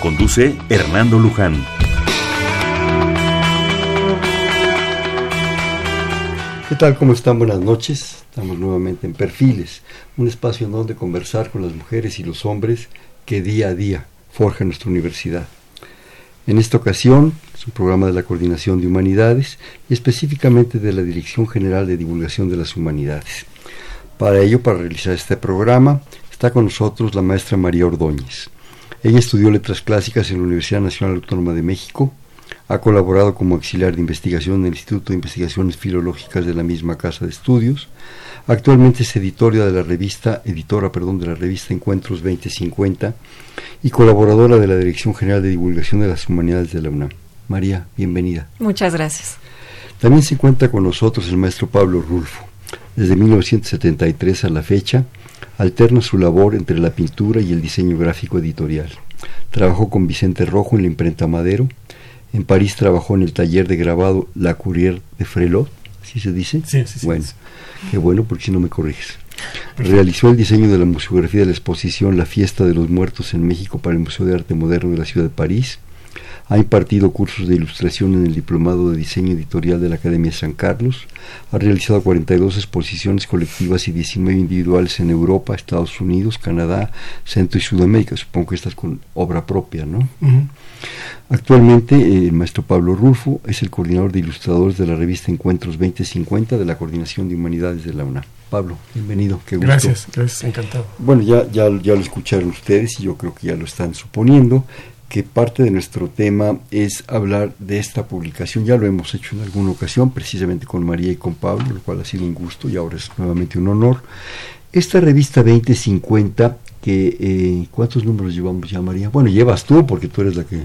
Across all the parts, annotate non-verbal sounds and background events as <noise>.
Conduce Hernando Luján. ¿Qué tal? ¿Cómo están? Buenas noches. Estamos nuevamente en Perfiles, un espacio en donde conversar con las mujeres y los hombres que día a día forjan nuestra universidad. En esta ocasión es un programa de la Coordinación de Humanidades y específicamente de la Dirección General de Divulgación de las Humanidades. Para ello, para realizar este programa, está con nosotros la maestra María Ordóñez. Ella estudió letras clásicas en la Universidad Nacional Autónoma de México, ha colaborado como auxiliar de investigación en el Instituto de Investigaciones Filológicas de la misma casa de estudios. Actualmente es editora de la revista, editora, perdón, de la revista Encuentros 2050 y colaboradora de la Dirección General de Divulgación de las Humanidades de la UNAM. María, bienvenida. Muchas gracias. También se encuentra con nosotros el maestro Pablo Rulfo. Desde 1973 a la fecha, alterna su labor entre la pintura y el diseño gráfico editorial. Trabajó con Vicente Rojo en la imprenta Madero. En París trabajó en el taller de grabado La Courrier de Frelot, ¿sí se dice? Sí, sí, sí. Bueno, qué bueno porque si no me corriges. Realizó el diseño de la museografía de la exposición La Fiesta de los Muertos en México para el Museo de Arte Moderno de la Ciudad de París. Ha impartido cursos de ilustración en el Diplomado de Diseño Editorial de la Academia de San Carlos. Ha realizado 42 exposiciones colectivas y 19 individuales en Europa, Estados Unidos, Canadá, Centro y Sudamérica. Supongo que estás con obra propia, ¿no? Actualmente, eh, el maestro Pablo Rulfo es el coordinador de ilustradores de la revista Encuentros 2050 de la Coordinación de Humanidades de la UNAM. Pablo, bienvenido, qué gusto. Gracias, gracias, encantado. Bueno, ya, ya, ya lo escucharon ustedes y yo creo que ya lo están suponiendo que parte de nuestro tema es hablar de esta publicación. Ya lo hemos hecho en alguna ocasión, precisamente con María y con Pablo, lo cual ha sido un gusto y ahora es nuevamente un honor. Esta revista 2050, que eh, ¿cuántos números llevamos ya, María? Bueno, llevas tú, porque tú eres la que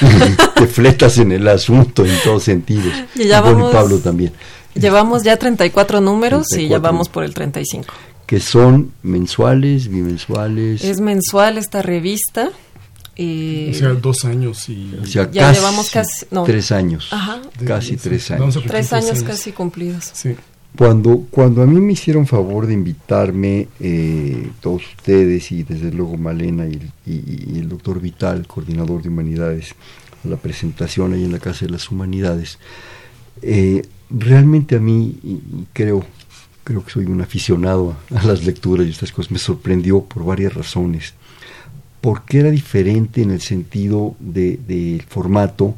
<laughs> te fletas en el asunto en todos sentidos. Y ya bueno, vamos- y Pablo también. Llevamos ya 34 números y 34. ya vamos por el 35. Que son mensuales, bimensuales, Es mensual esta revista. Y O sea, dos años y... o sea, ya casi llevamos casi- no. tres años. Ajá. de- casi tres años. Tres años casi cumplidos. Sí. Cuando, cuando a mí me hicieron favor de invitarme, eh, todos ustedes y desde luego Malena y, y- y el doctor Vital, coordinador de humanidades, a la presentación ahí en la Casa de las Humanidades, eh, realmente a mí, y- y creo, creo que soy un aficionado a, a las lecturas y estas cosas, me sorprendió por varias razones. Porque era diferente en el sentido de- del formato,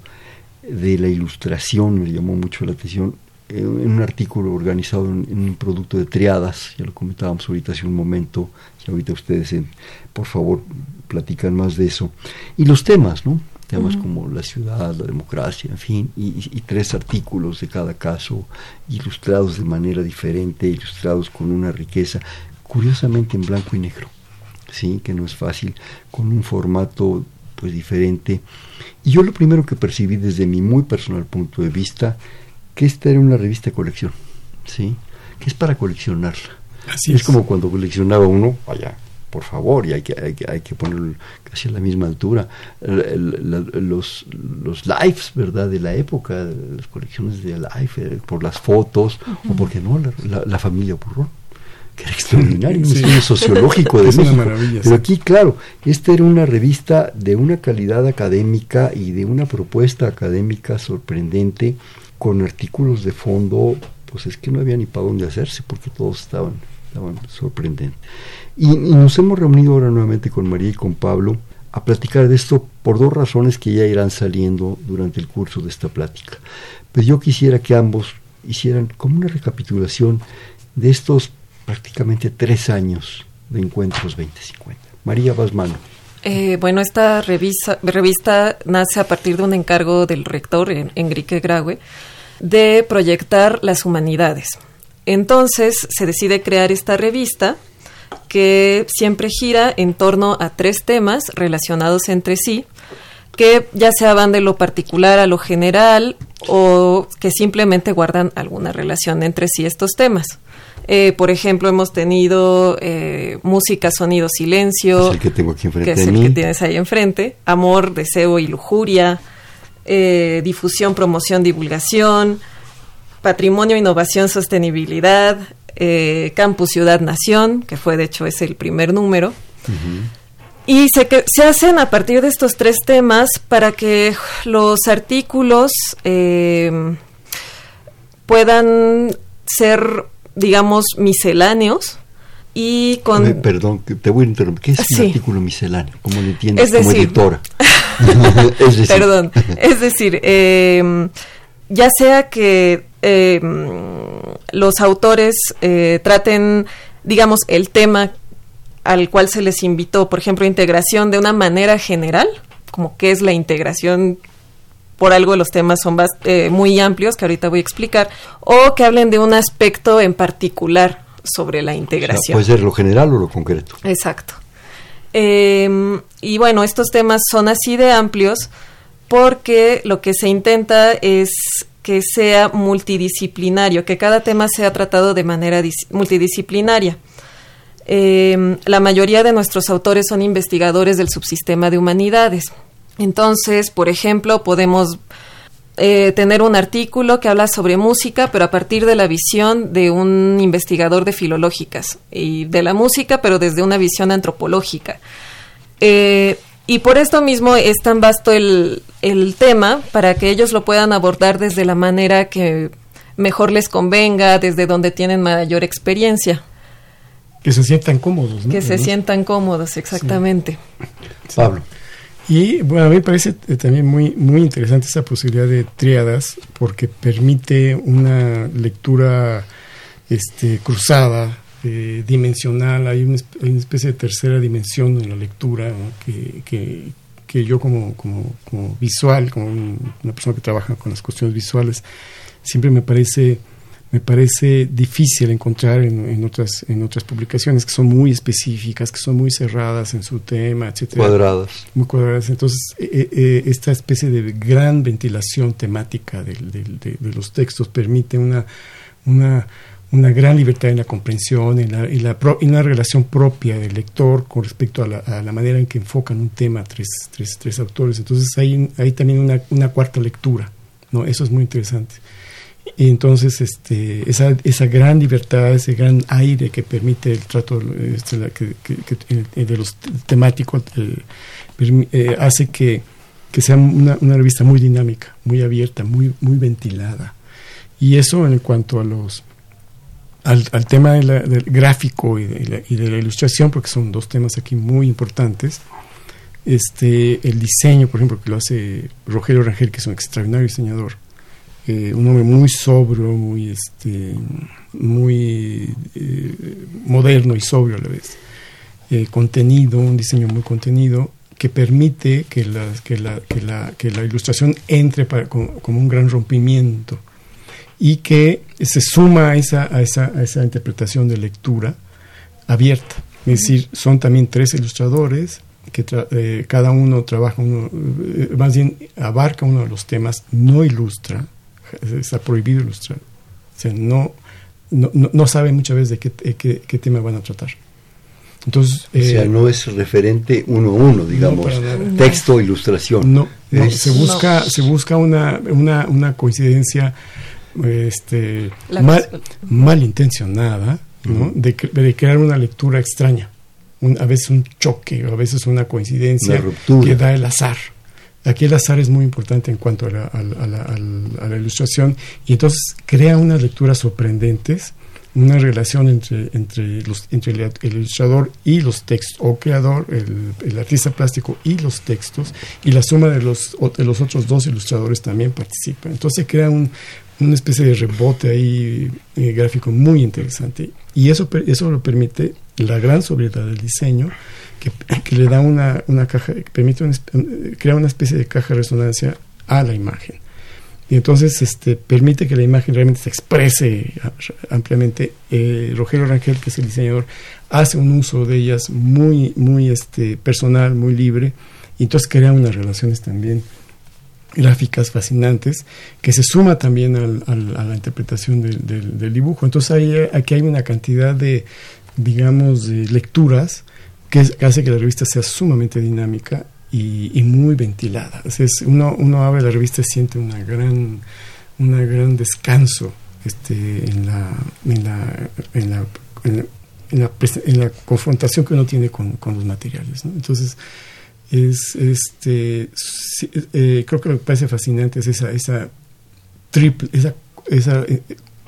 de la ilustración, me llamó mucho la atención, eh, en un artículo organizado en, en un producto de triadas, ya lo comentábamos ahorita hace un momento, y ahorita ustedes, en- por favor, platican más de eso. Y los temas, ¿no? Temas como la ciudad, la democracia, en fin, y, y- y tres artículos de cada caso, ilustrados de manera diferente, ilustrados con una riqueza, curiosamente en blanco y negro, sí, que no es fácil, con un formato pues diferente. Y yo lo primero que percibí desde mi muy personal punto de vista, que esta era una revista de colección, ¿sí? Que es para coleccionarla. Así es, es. como cuando coleccionaba uno, vaya, por favor, y hay que, hay que, hay que ponerlo casi a la misma altura. La- los, los lives, ¿verdad? De la época, las colecciones de live, eh, por las fotos, o porque no, la familia Burrón, que era extraordinario, un estudio sociológico de <laughs> Es una maravilla, Pero aquí, claro, esta era una revista de una calidad académica y de una propuesta académica sorprendente, con artículos de fondo, pues es que no había ni para dónde hacerse, porque todos estaban, estaban sorprendentes. Y, y nos hemos reunido ahora nuevamente con María y con Pablo a platicar de esto por dos razones que ya irán saliendo durante el curso de esta plática. Pues yo quisiera que ambos hicieran como una recapitulación de estos prácticamente tres años de Encuentros 2050. María Basmano. Eh, bueno, esta revisa- revista nace a partir de un encargo del rector, en- Enrique Graue, de proyectar las humanidades. Entonces se decide crear esta revista que siempre gira en torno a tres temas relacionados entre sí. que ya sea van de lo particular a lo general o que simplemente guardan alguna relación entre sí estos temas. Eh, por ejemplo, hemos tenido eh, música, sonido, silencio. Es el que tengo aquí enfrente. Que es el que tienes ahí enfrente. Amor, deseo y lujuria. Eh, difusión, promoción, divulgación. Patrimonio, innovación, sostenibilidad. campus, ciudad, nación, que fue de hecho es el primer número. Y se, se hacen a partir de estos tres temas para que los artículos puedan ser digamos, misceláneos y con... perdón, te voy a interrumpir. ¿Qué es un artículo misceláneo? ¿Cómo lo entiendes como editora? <laughs> es decir. Perdón, <laughs> es decir, em, ya sea que em, los autores eh, traten, digamos, el tema al cual se les invitó, por ejemplo, integración de una manera general, como qué es la integración por algo los temas son eh, muy amplios, que ahorita voy a explicar, o que hablen de un aspecto en particular sobre la integración. puede ser lo general o lo concreto. Exacto. Em, y bueno, estos temas son así de amplios porque lo que se intenta es que sea multidisciplinario, que cada tema sea tratado de manera multidisciplinaria. Em, la mayoría de nuestros autores son investigadores del subsistema de humanidades. Entonces, por ejemplo, podemos eh, tener un artículo que habla sobre música, pero a partir de la visión de un investigador de filológicas y de la música, pero desde una visión antropológica. Eh, y por esto mismo es tan vasto el, el tema para que ellos lo puedan abordar desde la manera que mejor les convenga, desde donde tienen mayor experiencia. Que se sientan cómodos. ¿no? Que se sientan cómodos, exactamente. Pablo. Y bueno, a mí me parece eh, también muy, muy interesante esa posibilidad de triadas porque permite una lectura este, cruzada, eh, dimensional, hay una, especie de tercera dimensión en la lectura que, que, que, yo como, como, como visual, como una persona que trabaja con las cuestiones visuales, siempre me parece me parece difícil encontrar en, otras en otras publicaciones que son muy específicas, que son muy cerradas en su tema, etcétera. Cuadradas. Muy cuadradas. Entonces, eh, eh, eh, esta especie de gran ventilación temática de, los textos permite una, una, una, gran libertad en la comprensión y, la, y, la una relación propia del lector con respecto a la, a la, manera en que enfocan un tema tres, tres, tres autores. Entonces, hay, hay también una, una cuarta lectura. ¿no? Eso es muy interesante. Y entonces este, esa, esa gran libertad, ese gran aire que permite el trato este, de los temáticos eh, eh, hace que, que sea una, revista muy dinámica, muy abierta, muy, muy ventilada. Y eso en cuanto a los al, al tema del gráfico y de, la, y de la ilustración, porque son dos temas aquí muy importantes. Este, el diseño, por ejemplo, que lo hace Rogelio Rangel, que es un extraordinario diseñador, eh, un hombre muy sobrio, muy, este, muy eh, moderno y sobrio a la vez. Eh, contenido, un diseño muy contenido que permite que la, que la, que la, que la ilustración entre para, como, un gran rompimiento y que se suma a esa, a esa, a esa interpretación de lectura abierta. Es decir, son también tres ilustradores que cada uno trabaja, uno, más bien abarca uno de los temas, no ilustra, está prohibido ilustrar. O sea, no, no, no, sabe muchas veces de qué, qué, tema van a tratar. Entonces, o sea, eh, no es referente uno a uno, digamos, texto, ilustración. No, se busca, se busca una, una, una coincidencia este, mal, malintencionada de, de, crear una lectura extraña. a veces un choque, a veces una coincidencia que da el azar. Aquí el azar es muy importante en cuanto a la, ilustración y entonces crea unas lecturas sorprendentes, una relación entre, los, entre el, ilustrador y los textos, o creador, el, artista plástico y los textos, y la suma de los, otros dos ilustradores también participa. Entonces crea un, una especie de rebote ahí eh, gráfico muy interesante y eso, eso lo permite la gran sobriedad del diseño que, le da una, una caja, permite crear una especie de caja de resonancia a la imagen. Y entonces este, permite que la imagen realmente se exprese ampliamente. Eh, Rogelio Rangel, que es el diseñador, hace un uso de ellas muy, muy este, personal, muy libre, y entonces crea unas relaciones también gráficas fascinantes que se suma también al, a la interpretación del, dibujo. Entonces ahí, aquí hay una cantidad de, digamos, lecturas que, hace que la revista sea sumamente dinámica y, muy ventilada. es, uno, abre la revista y siente una gran, una gran descanso este, en, la, en, la, en, la, en, la, en, la, confrontación que uno tiene con, los materiales. Entonces, es este eh, creo que lo que parece fascinante es esa esa triple esa esa eh,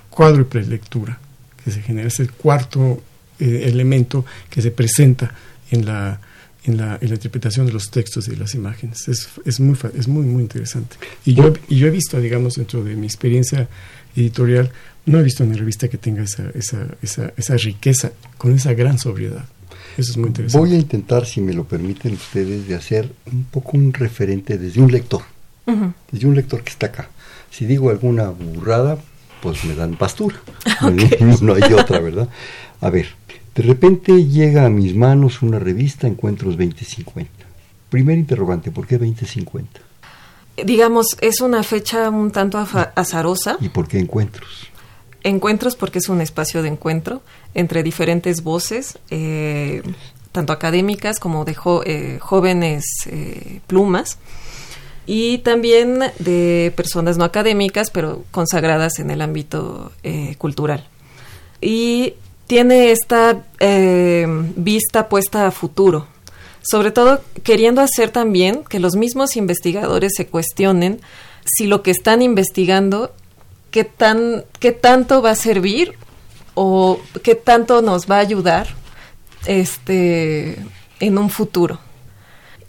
cuádruple lectura que se genera es cuarto eh, elemento que se presenta en la en la, en la, interpretación de los textos y de las imágenes. Es, es, muy, es muy, muy interesante. Y yo, y yo he visto, digamos, dentro de mi experiencia editorial, no he visto una revista que tenga esa, esa, esa, esa riqueza, con esa gran sobriedad. Eso es muy interesante. Voy a intentar, si me lo permiten ustedes, de hacer un poco un referente desde un lector, desde un lector que está acá. Si digo alguna burrada, pues me dan pastura. <laughs> <laughs> no, hay otra, ¿verdad? A ver, de repente llega a mis manos una revista Encuentros 2050. Primer interrogante, ¿por qué 2050? Digamos, es una fecha un tanto azarosa. ¿Y por qué encuentros? Encuentros porque es un espacio de encuentro entre diferentes voces, eh, tanto académicas como de eh, jóvenes eh, plumas, y también de personas no académicas, pero consagradas en el ámbito cultural. Y tiene esta vista puesta a futuro, sobre todo queriendo hacer también que los mismos investigadores se cuestionen si lo que están investigando qué, tan, qué tanto va a servir o qué tanto nos va a ayudar este, en un futuro.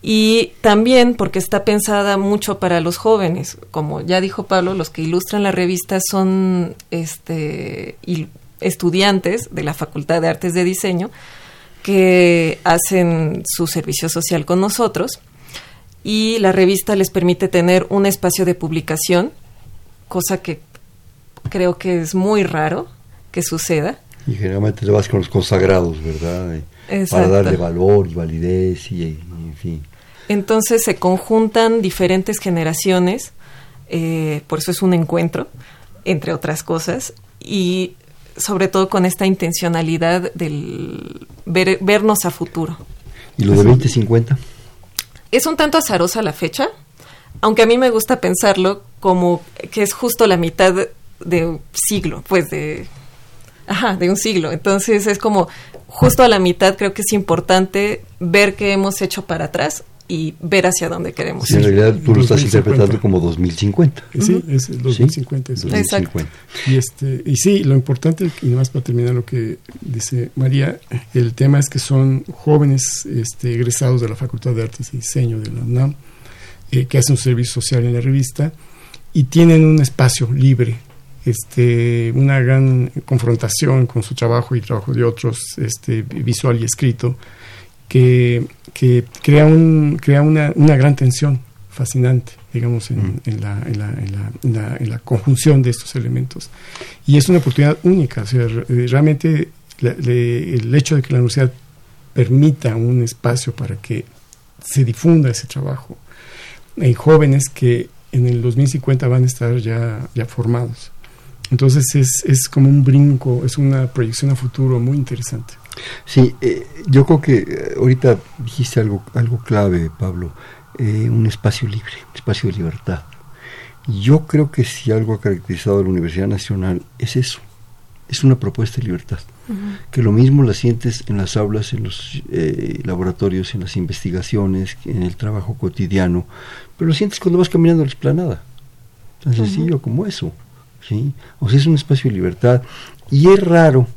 Y también porque está pensada mucho para los jóvenes. Como ya dijo Pablo, los que ilustran la revista son este, estudiantes de la Facultad de Artes de Diseño que hacen su servicio social con nosotros y la revista les permite tener un espacio de publicación, cosa que creo que es muy raro que suceda. Y generalmente te vas con los consagrados, ¿verdad? Para darle valor y validez y, en fin. Entonces se conjuntan diferentes generaciones, eh, por eso es un encuentro, entre otras cosas, y sobre todo con esta intencionalidad del vernos a futuro. ¿Y lo de 2050? Es un tanto azarosa la fecha, aunque a mí me gusta pensarlo como que es justo la mitad de un siglo, pues de, ajá, de un siglo. Entonces es como justo a la mitad creo que es importante ver qué hemos hecho para atrás y ver hacia dónde queremos sí, En realidad tú lo estás interpretando como 2050. Sí, es 2050. ¿Sí? Exacto. Y, este, y sí, lo importante, y más para terminar lo que dice María, el tema es que son jóvenes este, egresados de la Facultad de Artes y Diseño de la UNAM, eh, que hacen un servicio social en la revista y tienen un espacio libre este, una gran confrontación con su trabajo y trabajo de otros, este, visual y escrito, que, que crea, un, crea una, una gran tensión fascinante, digamos, en, en, la, en, la, en, la, en, la, conjunción de estos elementos. Y es una oportunidad única, o sea, realmente el hecho de que la universidad permita un espacio para que se difunda ese trabajo en jóvenes que en el 2050 van a estar ya, ya formados. Entonces es, es como un brinco, es una proyección a futuro muy interesante. Sí, eh, yo creo que eh, ahorita dijiste algo, algo clave, Pablo, eh, un espacio libre, un espacio de libertad. Yo creo que si algo ha caracterizado a la Universidad Nacional es eso, es una propuesta de libertad. Que lo mismo la sientes en las aulas, en los laboratorios, en las investigaciones, en el trabajo cotidiano, pero lo sientes cuando vas caminando a la esplanada. Tan sencillo como eso. ¿sí? O sea, es un espacio de libertad. Y es raro,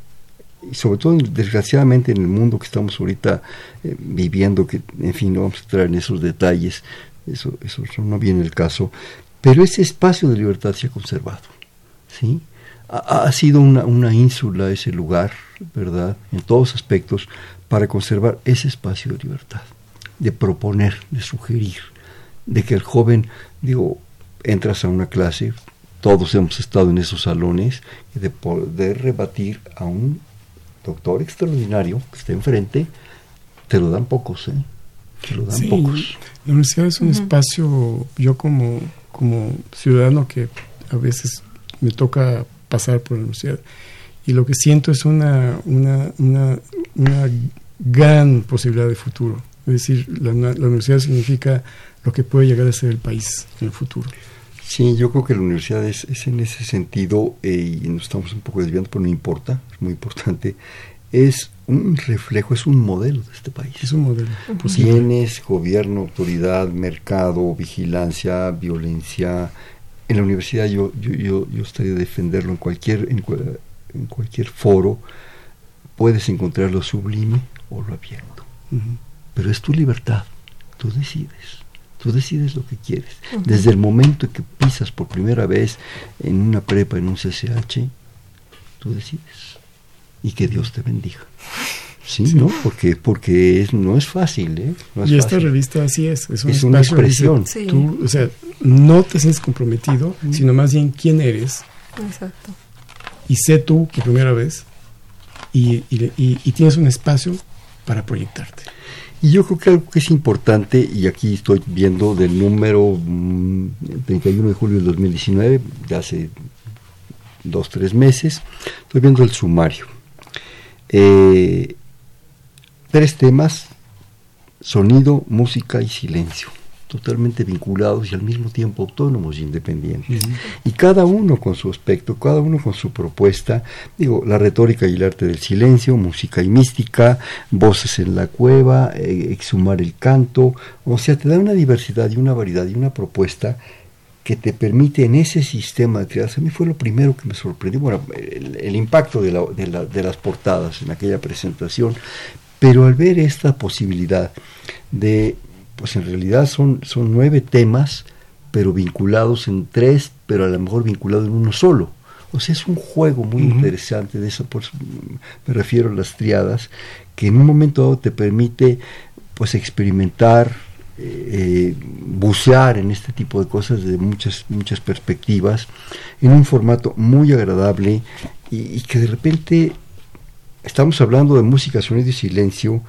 sobre todo desgraciadamente en el mundo que estamos ahorita eh, viviendo, que en fin, no vamos a entrar en esos detalles, eso, eso no viene el caso, pero ese espacio de libertad se ha conservado. ¿sí? Ha, ha sido una, una ínsula ese lugar, ¿verdad? En todos aspectos, para conservar ese espacio de libertad, de proponer, de sugerir, de que el joven, digo, entras a una clase, todos hemos estado en esos salones, y de poder rebatir a un doctor extraordinario que está enfrente, te lo dan pocos, ¿eh? que lo dan pocos. La universidad es un espacio, yo como, como ciudadano que a veces me toca pasar por la universidad, y lo que siento es una, una, una, una gran posibilidad de futuro. Es decir, la, la, universidad significa lo que puede llegar a ser el país en el futuro. Sí, yo creo que la universidad es, es en ese sentido, eh, y nos estamos un poco desviando, pero no importa, es muy importante, es un reflejo, es un modelo de este país. Es un modelo. Tienes gobierno, autoridad, mercado, vigilancia, violencia. En la universidad yo, yo, yo, yo estaría a defenderlo en cualquier, en, en, cualquier foro. Puedes encontrar lo sublime o lo abierto. Pero es tu libertad. Tú decides. Tú decides lo que quieres. Desde el momento en que pisas por primera vez en una prepa, en un CCH, tú decides y que Dios te bendiga. Sí, ¿no? Porque, porque es, no es fácil, ¿eh? y esta revista así es, es, una expresión. Tú, o sea, no te sientes comprometido, sino más bien quién eres. Exacto. Y sé tú por primera vez y, y, y, tienes un espacio para proyectarte. Y yo creo que algo que es importante, y aquí estoy viendo del número 31 mm, de julio del 2019, de hace dos, tres meses, estoy viendo el sumario. Eh, tres temas, sonido, música y silencio, totalmente vinculados y al mismo tiempo autónomos e independientes. Y cada uno con su aspecto, cada uno con su propuesta, digo, la retórica y el arte del silencio, música y mística, voces en la cueva, eh, exhumar el canto, o sea, te da una diversidad y una variedad y una propuesta que te permite en ese sistema de crianza, a mí fue lo primero que me sorprendió, bueno, el, impacto de, la, de, la, de, las portadas en aquella presentación, pero al ver esta posibilidad de, pues en realidad son, son nueve temas, pero vinculados en tres, pero a lo mejor vinculados en uno solo. O sea, es un juego muy interesante, de eso pues, me refiero a las triadas, que en un momento dado te permite pues experimentar, eh, bucear en este tipo de cosas de muchas, muchas perspectivas, en un formato muy agradable y, que de repente estamos hablando de música, sonido y silencio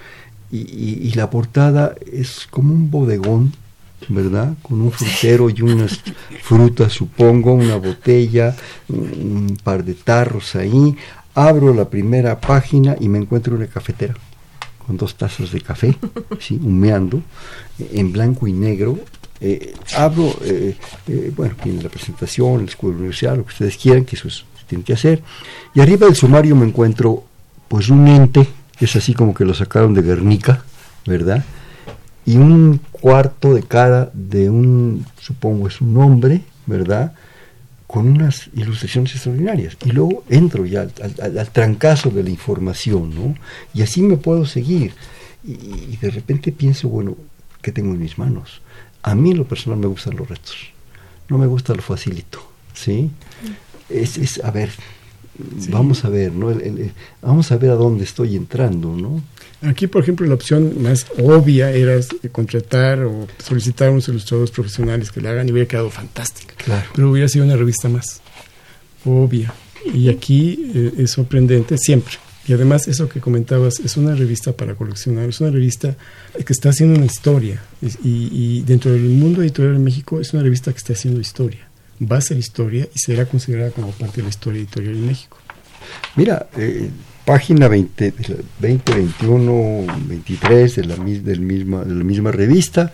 y, la portada es como un bodegón, ¿verdad? Con un frutero y unas frutas, supongo, una botella, un par de tarros ahí. Abro la primera página y me encuentro una cafetera con dos tazas de café, ¿sí? humeando, en blanco y negro. Eh, abro, eh, eh, bueno, tiene la presentación, el escudo universidad, lo que ustedes quieran, que eso es, se tiene que hacer. Y arriba del sumario me encuentro, pues, un ente, es así como que lo sacaron de Guernica, ¿verdad? Y un cuarto de cara de un, supongo es un hombre, ¿verdad? con unas ilustraciones extraordinarias. Y luego entro ya al, trancazo de la información, ¿no? Y así me puedo seguir. Y, de repente pienso, bueno, ¿qué tengo en mis manos? A mí en lo personal me gustan los retos. No me gusta lo facilito, ¿sí? Es, es a ver, vamos a ver, ¿no? vamos a ver a dónde estoy entrando, ¿no? Aquí, por ejemplo, la opción más obvia era contratar o solicitar a unos ilustradores profesionales que le hagan y hubiera quedado fantástica. Claro. Pero hubiera sido una revista más obvia. Y aquí eh, es sorprendente siempre. Y además, eso que comentabas, es una revista para coleccionar, es una revista que está haciendo una historia. Y, dentro del mundo editorial en México es una revista que está haciendo historia. Va a ser historia y será considerada como parte de la historia editorial en México. Mira, eh, página 20, 21, 23 de la, misma, revista,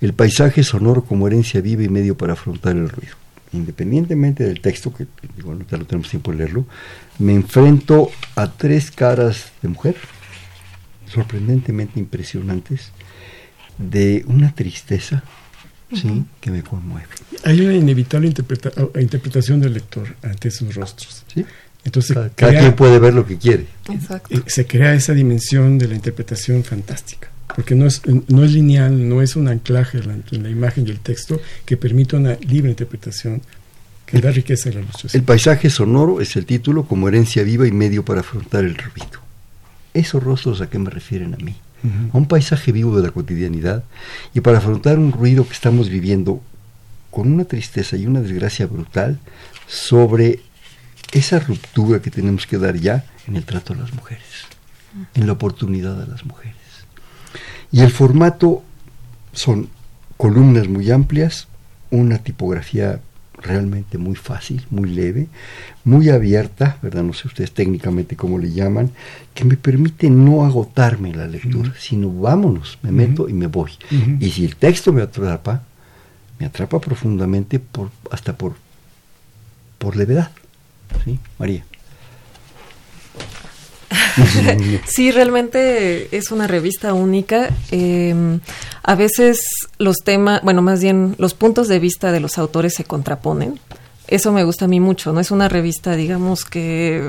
el paisaje sonoro como herencia viva y medio para afrontar el ruido. Independientemente del texto, que no tenemos tiempo de leerlo, me enfrento a tres caras de mujer, sorprendentemente impresionantes, de una tristeza ¿sí? que me conmueve. Hay una inevitable interpretación del lector ante esos rostros. ¿Sí? Entonces, cada, quien puede ver lo que quiere. Exacto. Eh, se crea esa dimensión de la interpretación fantástica, porque no es, no es lineal, no es un anclaje en la, imagen y el texto que permite una libre interpretación que da riqueza a la ilustración. El paisaje sonoro es el título como herencia viva y medio para afrontar el ruido. Esos rostros a qué me refieren a mí. A un paisaje vivo de la cotidianidad y para afrontar un ruido que estamos viviendo con una tristeza y una desgracia brutal sobre esa ruptura que tenemos que dar ya en el trato a las mujeres, en la oportunidad a las mujeres. Y el formato son columnas muy amplias, una tipografía realmente muy fácil, muy leve, muy abierta, ¿verdad? No sé ustedes técnicamente cómo le llaman, que me permite no agotarme la lectura, sino vámonos, me meto y me voy. Y si el texto me atrapa, me atrapa profundamente por, hasta por, por levedad. ¿Sí? María. <laughs> sí, realmente es una revista única. Em, a veces los temas, bueno, más bien los puntos de vista de los autores se contraponen. Eso me gusta a mí mucho. No es una revista, digamos, que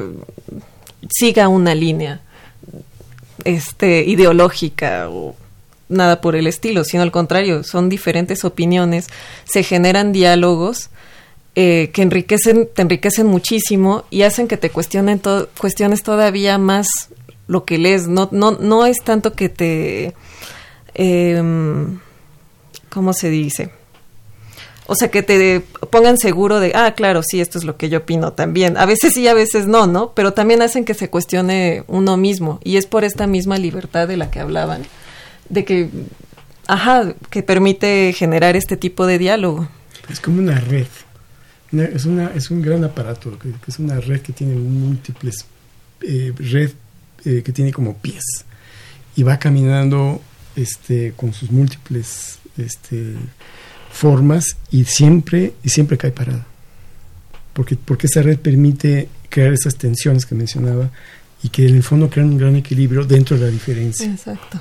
siga una línea este, ideológica o nada por el estilo, sino al contrario, son diferentes opiniones, se generan diálogos eh, que enriquecen, te enriquecen muchísimo y hacen que te cuestionen cuestiones todavía más lo que lees. No, no, no es tanto que te... Em, ¿Cómo se dice? O sea, que te pongan seguro de, ah, claro, sí, esto es lo que yo opino también. A veces sí, a veces no, ¿no? Pero también hacen que se cuestione uno mismo. Y es por esta misma libertad de la que hablaban. De que, ajá, que permite generar este tipo de diálogo. Es como una red es, una, es un gran aparato, que, es una red que tiene múltiples, eh, red eh, que tiene como pies y va caminando este, con sus múltiples este, formas y siempre, y siempre cae parada. Porque, porque esa red permite crear esas tensiones que mencionaba y que en el fondo crean un gran equilibrio dentro de la diferencia. Exacto.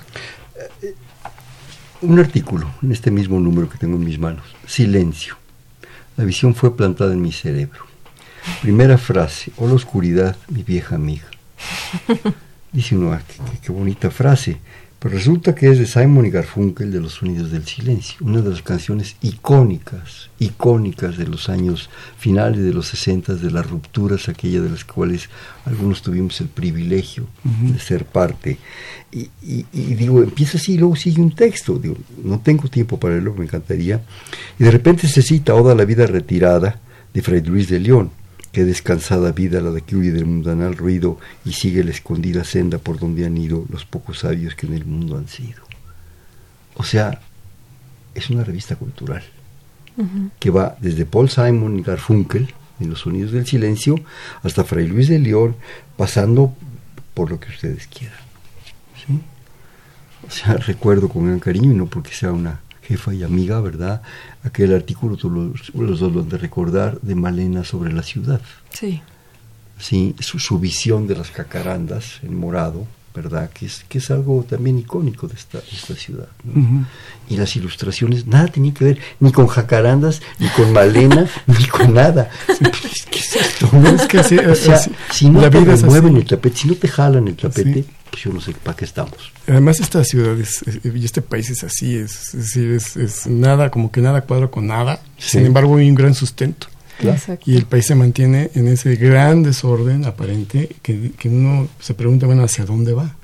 Eh, un artículo en este mismo número que tengo en mis manos, Silencio. La visión fue plantada en mi cerebro. Primera frase, oh la oscuridad, mi vieja amiga. Dice uno, ah, qué, bonita frase. Pero resulta que es de Simon y Garfunkel de Los Sonidos del Silencio, una de las canciones icónicas, icónicas de los años finales de los 60, de las rupturas, aquellas de las cuales algunos tuvimos el privilegio de ser parte. Y, digo, empieza así y luego sigue un texto. Digo, no tengo tiempo para leerlo, me encantaría. Y de repente se cita Oda la vida retirada de Fray Luis de León Qué descansada vida la de que huye del mundanal ruido y sigue la escondida senda por donde han ido los pocos sabios que en el mundo han sido. O sea, es una revista cultural que va desde Paul Simon y Garfunkel en los sonidos del silencio hasta Fray Luis de León, pasando por lo que ustedes quieran. O sea, recuerdo con gran cariño y no porque sea una jefa y amiga, ¿verdad? Aquel artículo, tú los, los dos lo han de recordar, de Malena sobre la ciudad. Sí. Sí, su, visión de las cacarandas en morado, ¿verdad? Que es, que es algo también icónico de esta, esta ciudad. Y las ilustraciones, nada tenía que ver ni con jacarandas, ni con Malena, <laughs> ni con nada. ¿Qué es esto? No? Es que así, o sea, si no te mueven el tapete, si no te jalan el tapete, pues yo no sé para qué estamos. Además, esta ciudad y este país es así, es, decir, es, nada, como que nada cuadra con nada. Sin embargo, hay un gran sustento. Y el país se mantiene en ese gran desorden aparente que, que, uno se pregunta, bueno, ¿hacia dónde va?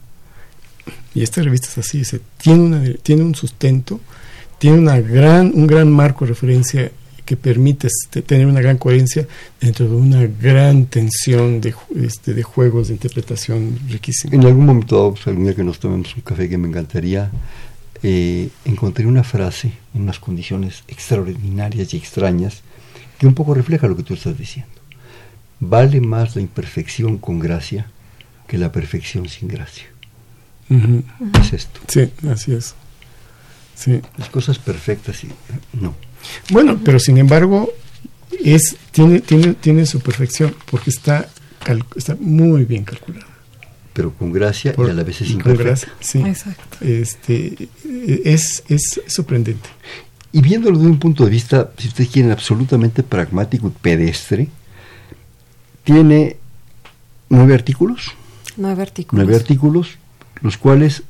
Y esta revista es así, se, tiene, una, tiene un sustento, tiene una gran, un gran marco de referencia que permite este, tener una gran coherencia dentro de una gran tensión de, este, de juegos de interpretación riquísima. En algún momento, pues, algún día que nos tomemos un café que me encantaría, eh, encontré una frase en unas condiciones extraordinarias y extrañas que un poco refleja lo que tú estás diciendo. Vale más la imperfección con gracia que la perfección sin gracia. Es esto. Sí, así es. Sí. Las cosas perfectas y no. Bueno, pero sin embargo, es, tiene, tiene, tiene su perfección porque está, está muy bien calculada. Pero con gracia y a la vez es imperfecta. sí. Exacto. Este, es, es sorprendente. Y viéndolo desde un punto de vista, si ustedes quieren, absolutamente pragmático y pedestre, tiene nueve artículos. Nueve artículos. Nueve artículos, los cuales,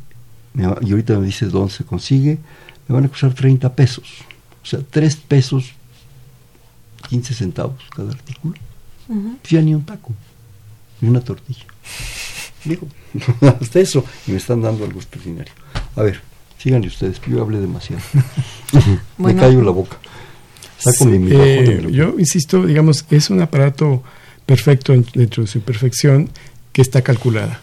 y ahorita me dice dónde se consigue, me van a costar 30 pesos. O sea, tres pesos, 15 centavos cada artículo. Ya ni un taco, ni una tortilla. <laughs> Digo, <laughs> hasta eso, y me están dando algo extraordinario. A ver, síganle ustedes, yo hablé demasiado. <laughs> me callo la boca. Saco mi eh, Yo insisto, digamos, es un aparato perfecto dentro de su perfección que está calculada.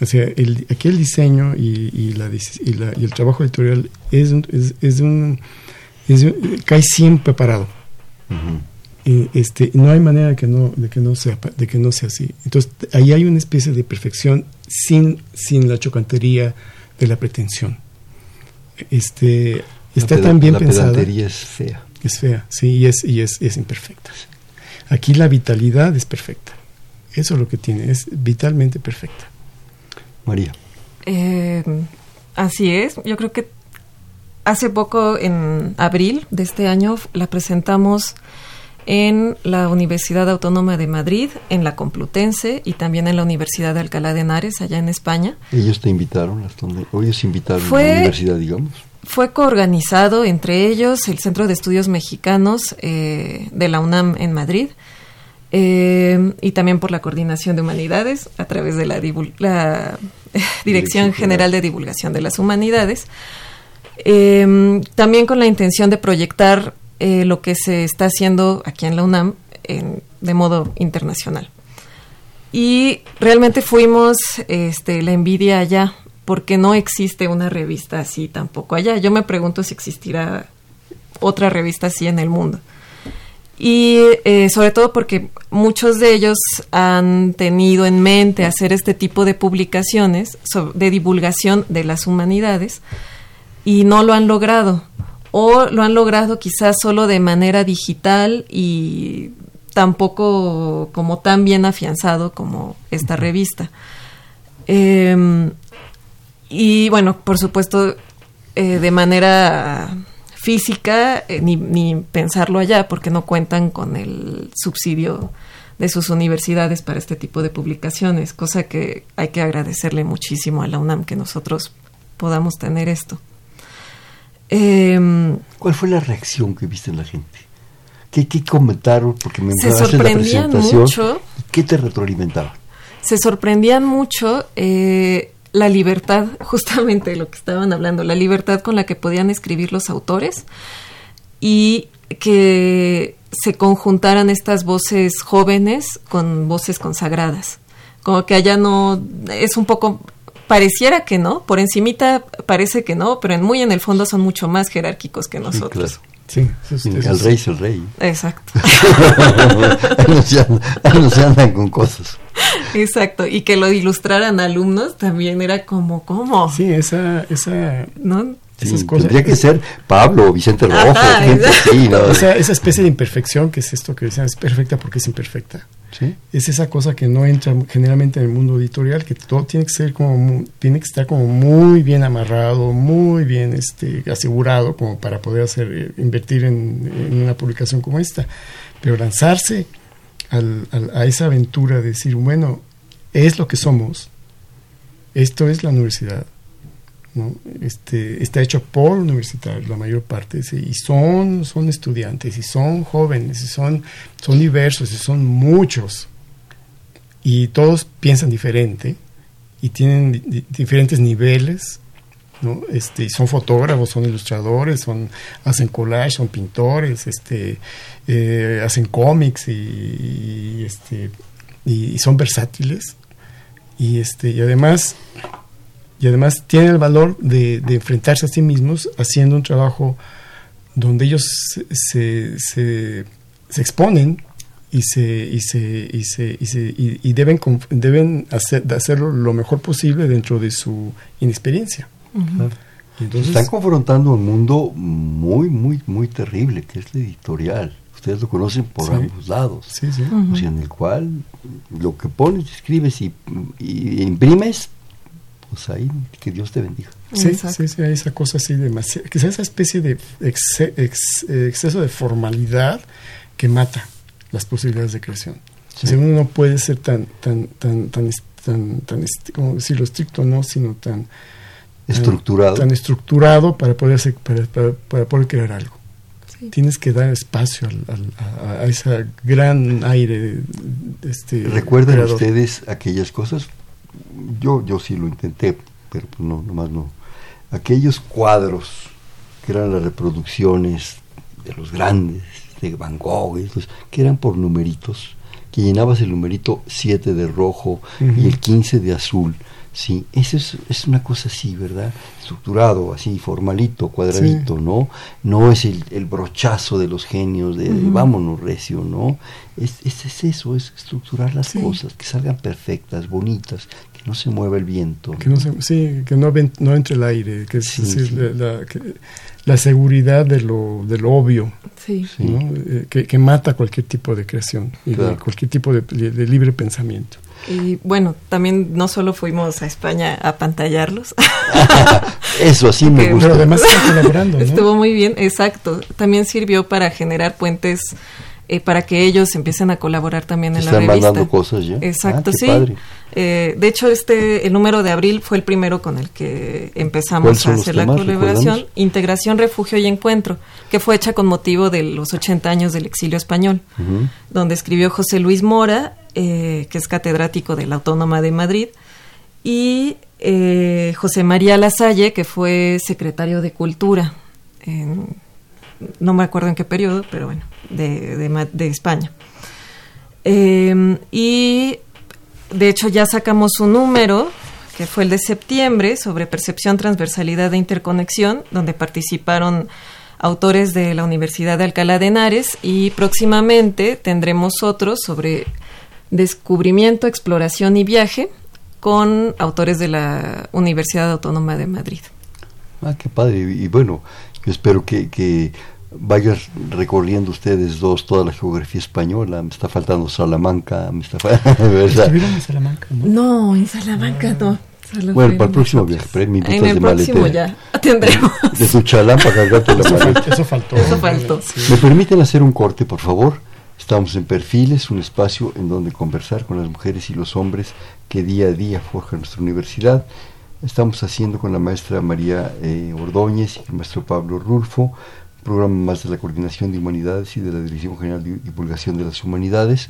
O sea, el, aquí el diseño y, y, la, y, la, y el trabajo editorial es, es, es un, es un, cae siempre parado. y este, no hay manera de que no, de que no sea, de que no sea así. Entonces, ahí hay una especie de perfección sin, sin la chocantería de la pretensión. Este, está tan bien la pensada. es fea. Es fea, sí, y es, y es, es imperfecta. Aquí la vitalidad es perfecta. Eso es lo que tiene, es vitalmente perfecta. María. Eh, así es, yo creo que hace poco, en abril de este año, la presentamos en la Universidad Autónoma de Madrid, en la Complutense y también en la Universidad de Alcalá de Henares, allá en España. ¿Ellos te invitaron? ¿O ellos invitaron a la universidad, digamos? Fue coorganizado entre ellos el Centro de Estudios Mexicanos eh, de la UNAM en Madrid eh, y también por la Coordinación de Humanidades a través de la, la <laughs> Dirección General de Divulgación de las Humanidades. Eh, también con la intención de proyectar eh, lo que se está haciendo aquí en la UNAM de modo internacional. Y realmente fuimos este, la envidia allá, porque no existe una revista así tampoco allá. Yo me pregunto si existirá otra revista así en el mundo. Y eh, sobre todo porque muchos de ellos han tenido en mente hacer este tipo de publicaciones de divulgación de las humanidades y no lo han logrado. O lo han logrado quizás solo de manera digital y tampoco como tan bien afianzado como esta revista. Eh, y bueno, por supuesto, eh, de manera física, eh, ni, ni, pensarlo allá, porque no cuentan con el subsidio de sus universidades para este tipo de publicaciones, cosa que hay que agradecerle muchísimo a la UNAM que nosotros podamos tener esto. Eh, ¿Cuál fue la reacción que viste en la gente? ¿Qué, qué comentaron? Porque me se sorprendían la. Mucho, ¿Qué te retroalimentaba? Se sorprendían mucho eh, la libertad, <laughs> justamente de lo que estaban hablando, la libertad con la que podían escribir los autores y que se conjuntaran estas voces jóvenes con voces consagradas. Como que allá no es un poco pareciera que no, por encimita parece que no, pero en, muy en el fondo son mucho más jerárquicos que nosotros. Sí, claro. Sí, eso, eso, el rey es el rey. Exacto. <laughs> no se andan con cosas. Exacto, y que lo ilustraran alumnos también era como, ¿cómo? Sí, esa, esa, ¿no? Sí, Esas cosas. Tendría que ser Pablo o Vicente Rojo, Ajá, gente así, ¿no? O sea, esa especie de imperfección, que es esto que decían, es perfecta porque es imperfecta. Es esa cosa que no entra generalmente en el mundo editorial, que todo tiene que ser como, tiene que estar como muy bien amarrado, muy bien este, asegurado, como para poder hacer, eh, invertir en, una publicación como esta. Pero lanzarse a esa aventura de decir, bueno, es lo que somos, esto es la universidad, Este, está hecho por universitarios, la mayor parte, y son, son estudiantes, y son jóvenes, y son, son diversos, y son muchos, y todos piensan diferente, y tienen di diferentes niveles, ¿no? Este, son fotógrafos, son ilustradores, son, hacen collage, son pintores, este, eh, hacen cómics y, este, y, son versátiles, y, este, y además y además tienen el valor de, de, enfrentarse a sí mismos haciendo un trabajo donde ellos se, se, se exponen y se y se y se y, se, y, y deben deben hacer hacerlo lo mejor posible dentro de su inexperiencia. Uh -huh. entonces están confrontando un mundo muy muy muy terrible que es la editorial. Ustedes lo conocen por Sí. ambos lados. Sí sí. O sea, en el cual lo que pones escribes y, y imprimes pues ahí que Dios te bendiga. Sí, sí, sí, hay esa cosa así demasiado, que es esa especie de ex, ex, exceso de formalidad que mata las posibilidades de creación. Sí. O sea, uno no puede ser tan, tan, tan, tan, tan, tan, como decirlo, estricto, no, sino tan estructurado, tan, tan estructurado para poder, ser, para, para, para, poder crear algo. Sí. Tienes que dar espacio al, al, a, a, ese gran aire. Este, ¿Recuerdan creador. ustedes aquellas cosas? Yo, yo sí lo intenté, pero pues no, nomás no. Aquellos cuadros que eran las reproducciones de los grandes, de Van Gogh, estos, que eran por numeritos, que llenabas el numerito 7 de rojo uh -huh. y el 15 de azul, Sí, eso es, es, una cosa así, ¿verdad? Estructurado, así, formalito, cuadradito, ¿no? No es el, el, brochazo de los genios de, vámonos recio, ¿no? Es, es, eso, es estructurar las cosas, que salgan perfectas, bonitas, que no se mueva el viento. Que no, sí, que no, no entre el aire, que, es, la, la, seguridad de lo, de lo obvio, ¿no? Eh, que, que, mata cualquier tipo de creación y cualquier tipo de, de libre pensamiento. Y bueno, también no solo fuimos a España a pantallarlos. <laughs> Eso así me gusta. Pero además colaborando. Estuvo muy bien, exacto. También sirvió para generar puentes eh, para que ellos empiecen a colaborar también en la revista. Están mandando cosas ya. Exacto, ah, sí. Eh, de hecho, este el número de abril fue el primero con el que empezamos a hacer la colaboración. Integración, Refugio y Encuentro, que fue hecha con motivo de los 80 años del exilio español, donde escribió José Luis Mora eh, que es catedrático de la Autónoma de Madrid, y eh, José María Lasalle, que fue secretario de Cultura, no me acuerdo en qué periodo, pero bueno, de, España. Em, y de hecho ya sacamos un número, que fue el de septiembre, sobre percepción, transversalidad e interconexión, donde participaron autores de la Universidad de Alcalá de Henares y próximamente tendremos otros sobre Descubrimiento, Exploración y Viaje con autores de la Universidad Autónoma de Madrid. Ah, qué padre. Y bueno, espero que, que vayan recorriendo ustedes dos toda la geografía española. Me está faltando Salamanca. Me está <laughs> ¿Estuvieron en Salamanca? No, en Salamanca no. bueno, para el próximo viaje, pero en el próximo ya tendremos. De, tu chalán para cargarte la maleta. Eso faltó. Eso faltó. ¿Me permiten hacer un corte, por favor? Estamos en Perfiles, un espacio en donde conversar con las mujeres y los hombres que día a día forjan nuestra universidad. Estamos haciendo con la maestra María eh, Ordóñez y el maestro Pablo Rulfo, programa más de la Coordinación de Humanidades y de la Dirección General de Divulgación de las Humanidades,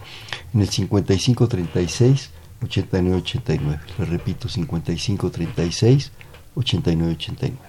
en el 5536 8989. Le repito, 5536 8989.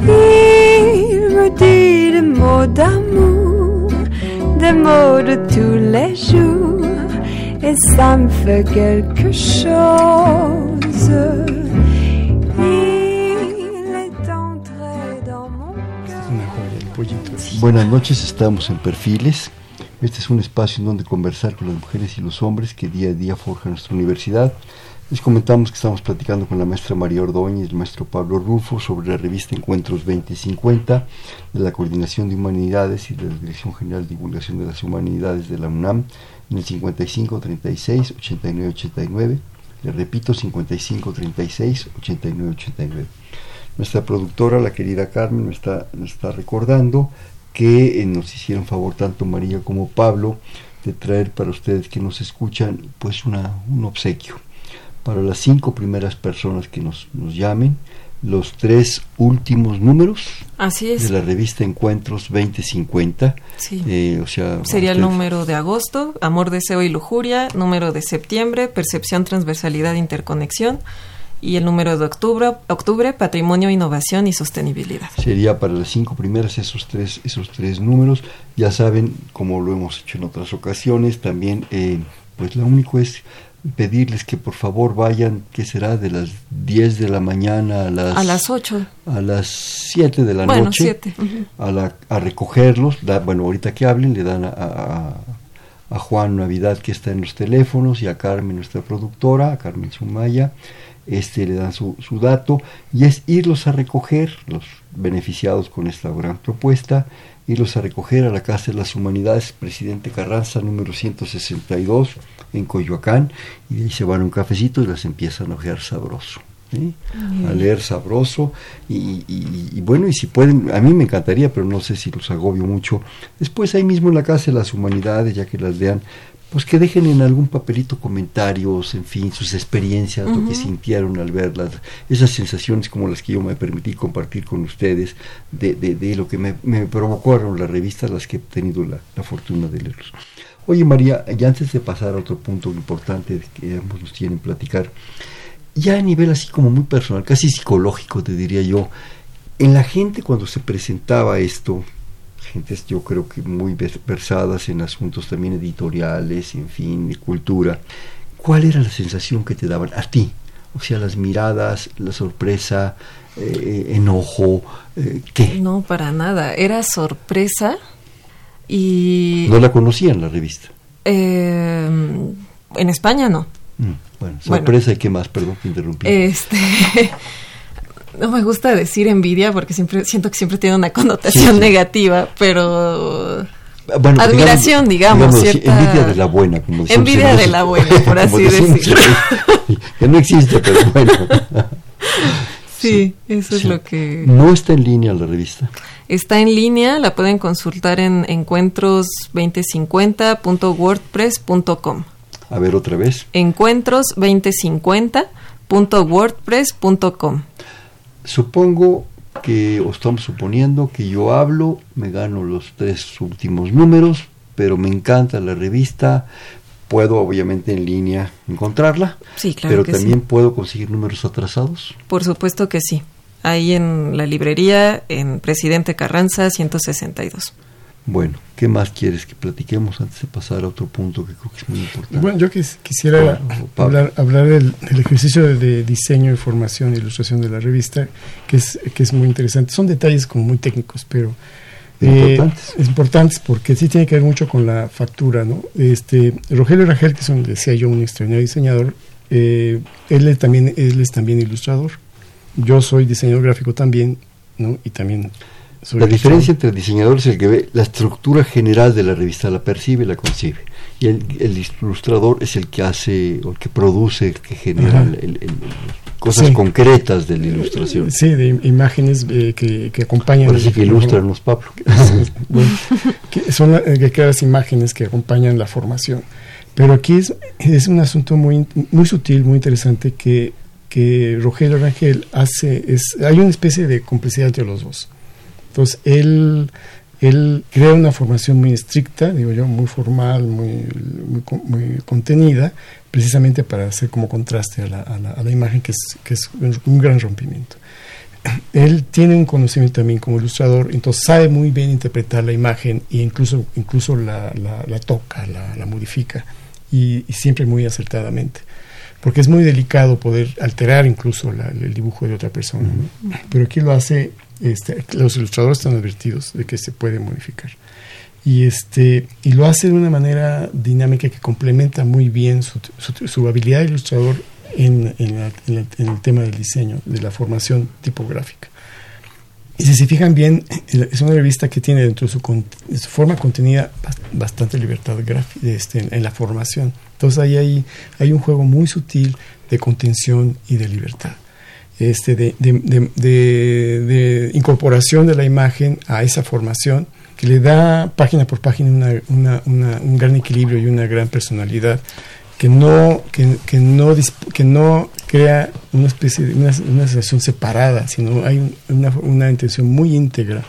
Il me dit des mots d'amour, des mots de tous les jours, et ça me fait quelque chose. Il est entré dans mon cœur. Buenas noches, estamos en Perfiles. Este es un espacio en donde conversar con las mujeres y los hombres que día a día forjan nuestra universidad. Les comentamos que estamos platicando con la maestra María Ordóñez y el maestro Pablo Rufo sobre la revista Encuentros 2050 de la Coordinación de Humanidades y de la Dirección General de Divulgación de las Humanidades de la UNAM en el 55 36 89 89. Le repito, 55 36 89 89. Nuestra productora, la querida Carmen, nos está, está recordando que eh, nos hicieron favor tanto María como Pablo de traer para ustedes que nos escuchan pues una, un obsequio para las cinco primeras personas que nos, nos llamen los tres últimos números Así es. de la revista Encuentros 2050. Sí. Eh, o sea, Sería el número de agosto, Amor, Deseo y Lujuria, número de septiembre, Percepción, Transversalidad Interconexión, y el número de octubre, octubre Patrimonio, Innovación y Sostenibilidad. Sería para las cinco primeras esos tres, esos tres números. Ya saben, como lo hemos hecho en otras ocasiones, también, eh, pues lo único es pedirles que por favor vayan, que será de las 10 de la mañana a las... A las 8. A las 7 de la noche. a, la, a recogerlos. bueno, ahorita que hablen, le dan a, a, Juan Navidad que está en los teléfonos y a Carmen, nuestra productora, a Carmen Sumaya, este, le dan su, su dato y es irlos a recoger, los beneficiados con esta gran propuesta, irlos a recoger a la Casa de las Humanidades, Presidente Carranza, número 162 en Coyoacán y de ahí se van a un cafecito y las empiezan a ojear sabroso. ¿sí? a leer sabroso y, y- y bueno y si pueden a mí me encantaría pero no sé si los agobio mucho después ahí mismo en la casa de las humanidades ya que las lean pues que dejen en algún papelito comentarios en fin sus experiencias lo que sintieron al verlas esas sensaciones como las que yo me permití compartir con ustedes de, de, de lo que me, me provocaron las revistas las que he tenido la, la fortuna de leerlos. Oye María, ya antes de pasar a otro punto importante que ambos nos tienen platicar, ya a nivel así como muy personal, casi psicológico te diría yo, en la gente cuando se presentaba esto, gentes yo creo que muy vers- versadas en asuntos también editoriales, en fin, de cultura, ¿cuál era la sensación que te daban a ti? O sea, las miradas, la sorpresa, eh, enojo, eh, ¿qué? No, para nada. Era sorpresa y No la conocían la revista. eh, en España no. Mm, bueno, sorpresa y qué más, perdón, te interrumpí. Este <laughs> no me gusta decir envidia porque siempre siento que siempre tiene una connotación Sí, sí. negativa, pero Bueno, admiración, digamos, sí, cierta- envidia de la buena, como Envidia en de la buena, <laughs> por así decirlo. <laughs> Que no existe, pero bueno. <laughs> sí, eso es Sí. lo que No está en línea la revista. Está en línea, la pueden consultar en encuentros2050.wordpress.com. A ver otra vez. Encuentros2050.wordpress.com. Supongo que, o estamos suponiendo que yo hablo, me gano los tres últimos números, pero me encanta la revista. Puedo obviamente en línea encontrarla, Sí, claro pero que también sí. puedo conseguir números atrasados. Por supuesto que sí. Ahí en la librería, en Presidente Carranza 162. Bueno, ¿qué más quieres que platiquemos antes de pasar a otro punto que creo que es muy importante? Bueno, yo quis- quisiera hablar, hablar del, del ejercicio de, de diseño, información e ilustración de la revista, que es, que es muy interesante. Son detalles como muy técnicos, pero eh, Importantes. es importantes porque sí tiene que ver mucho con la factura, ¿no? Este, Rogelio Rangel, que es un, decía yo, un extraordinario diseñador, eh, él es también, él es también ilustrador. Yo soy diseñador gráfico también, ¿no? Y también La diferencia entre el diseñador es el que ve la estructura general de la revista, la percibe y la concibe. Y el, el ilustrador es el que hace, o el que produce, el que genera Ajá. el- el- el- cosas Sí. concretas de la ilustración. Sí, de im- imágenes eh, que, que acompañan. <laughs> Sí que ilustranos, Pablo. Bueno, que son la- eh, imágenes que acompañan la formación. Pero aquí es, es un asunto muy, muy sutil, muy interesante que, que Rogelio Rangel hace. Es, hay una especie de complicidad entre los dos. Entonces, él, él crea una formación muy estricta, digo yo, muy formal, muy, muy, muy contenida, precisamente para hacer como contraste a la, a la- a la imagen, que es, que es un gran rompimiento <clears throat> él tiene un conocimiento también como ilustrador, entonces sabe muy bien interpretar la imagen e incluso, incluso la, la- la toca, la, la modifica y, y siempre muy acertadamente. Porque es muy delicado poder alterar incluso el dibujo de otra persona. ¿no? Pero aquí lo hace, este, los ilustradores están advertidos de que se puede modificar. Y, este, y lo hace de una manera dinámica que complementa muy bien su, su- su habilidad de ilustrador en, en la- en la- en el tema del diseño, de la formación tipográfica. Y si se fijan bien, es una revista que tiene dentro de su, de su forma contenida bas- bastante libertad gráfica este, en la formación. Entonces ahí hay, hay un juego muy sutil de contención y de libertad. Este, de, de- de- de- de incorporación de la imagen a esa formación que le da página por página una- una- una- un gran equilibrio y una gran personalidad que no, que, que no, que no crea una especie de una, una sensación separada, sino hay un- una, una intención muy íntegra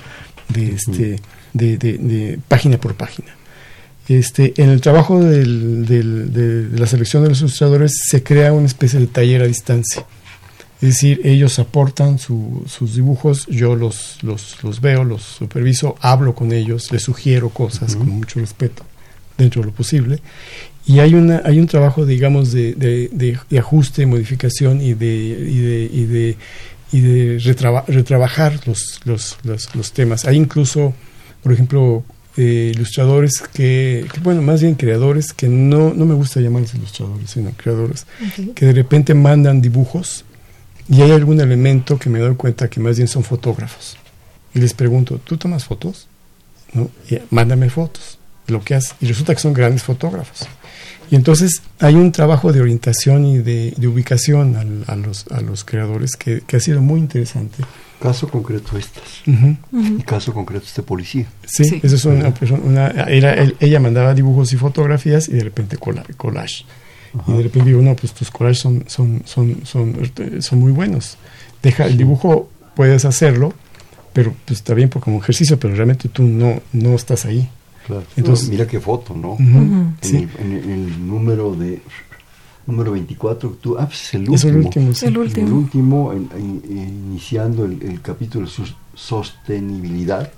de, este, de, de- de página por página. Este, en el trabajo del- del- de, de la selección de los ilustradores se crea una especie de taller a distancia. Es decir, ellos aportan su- sus dibujos, yo los, los, los veo, los superviso, hablo con ellos, les sugiero cosas con mucho respeto, dentro de lo posible. Y hay, una, hay un trabajo, digamos, de, de, de- de ajuste, modificación y de, y de, y de, y de retraba- retrabajar los, los, los, los temas. Hay incluso, por ejemplo, eh, ilustradores que, que, bueno, más bien creadores, que no, no me gusta llamarlos ilustradores, sino creadores, que de repente mandan dibujos y hay algún elemento que me doy cuenta que más bien son fotógrafos. Y les pregunto, ¿tú tomas fotos? ¿No? Y, mándame fotos. Lo que hace. Y resulta que son grandes fotógrafos. Y entonces hay un trabajo de orientación y de, ubicación a, los, a los creadores que, ha sido muy interesante. Caso concreto estas. Y caso concreto este policía. Sí, esa es una persona, era, ella mandaba dibujos y fotografías y de repente collage. Y de repente digo, no, pues tus collages son, son, son, son, son muy buenos. Deja el dibujo, puedes hacerlo, pero pues está bien por como ejercicio, pero realmente tú no, no estás ahí. Entonces, mira qué foto, ¿no? en, el, número de número 24, tú, ah, pues el último. Es el último, el último. iniciando el, capítulo de sostenibilidad.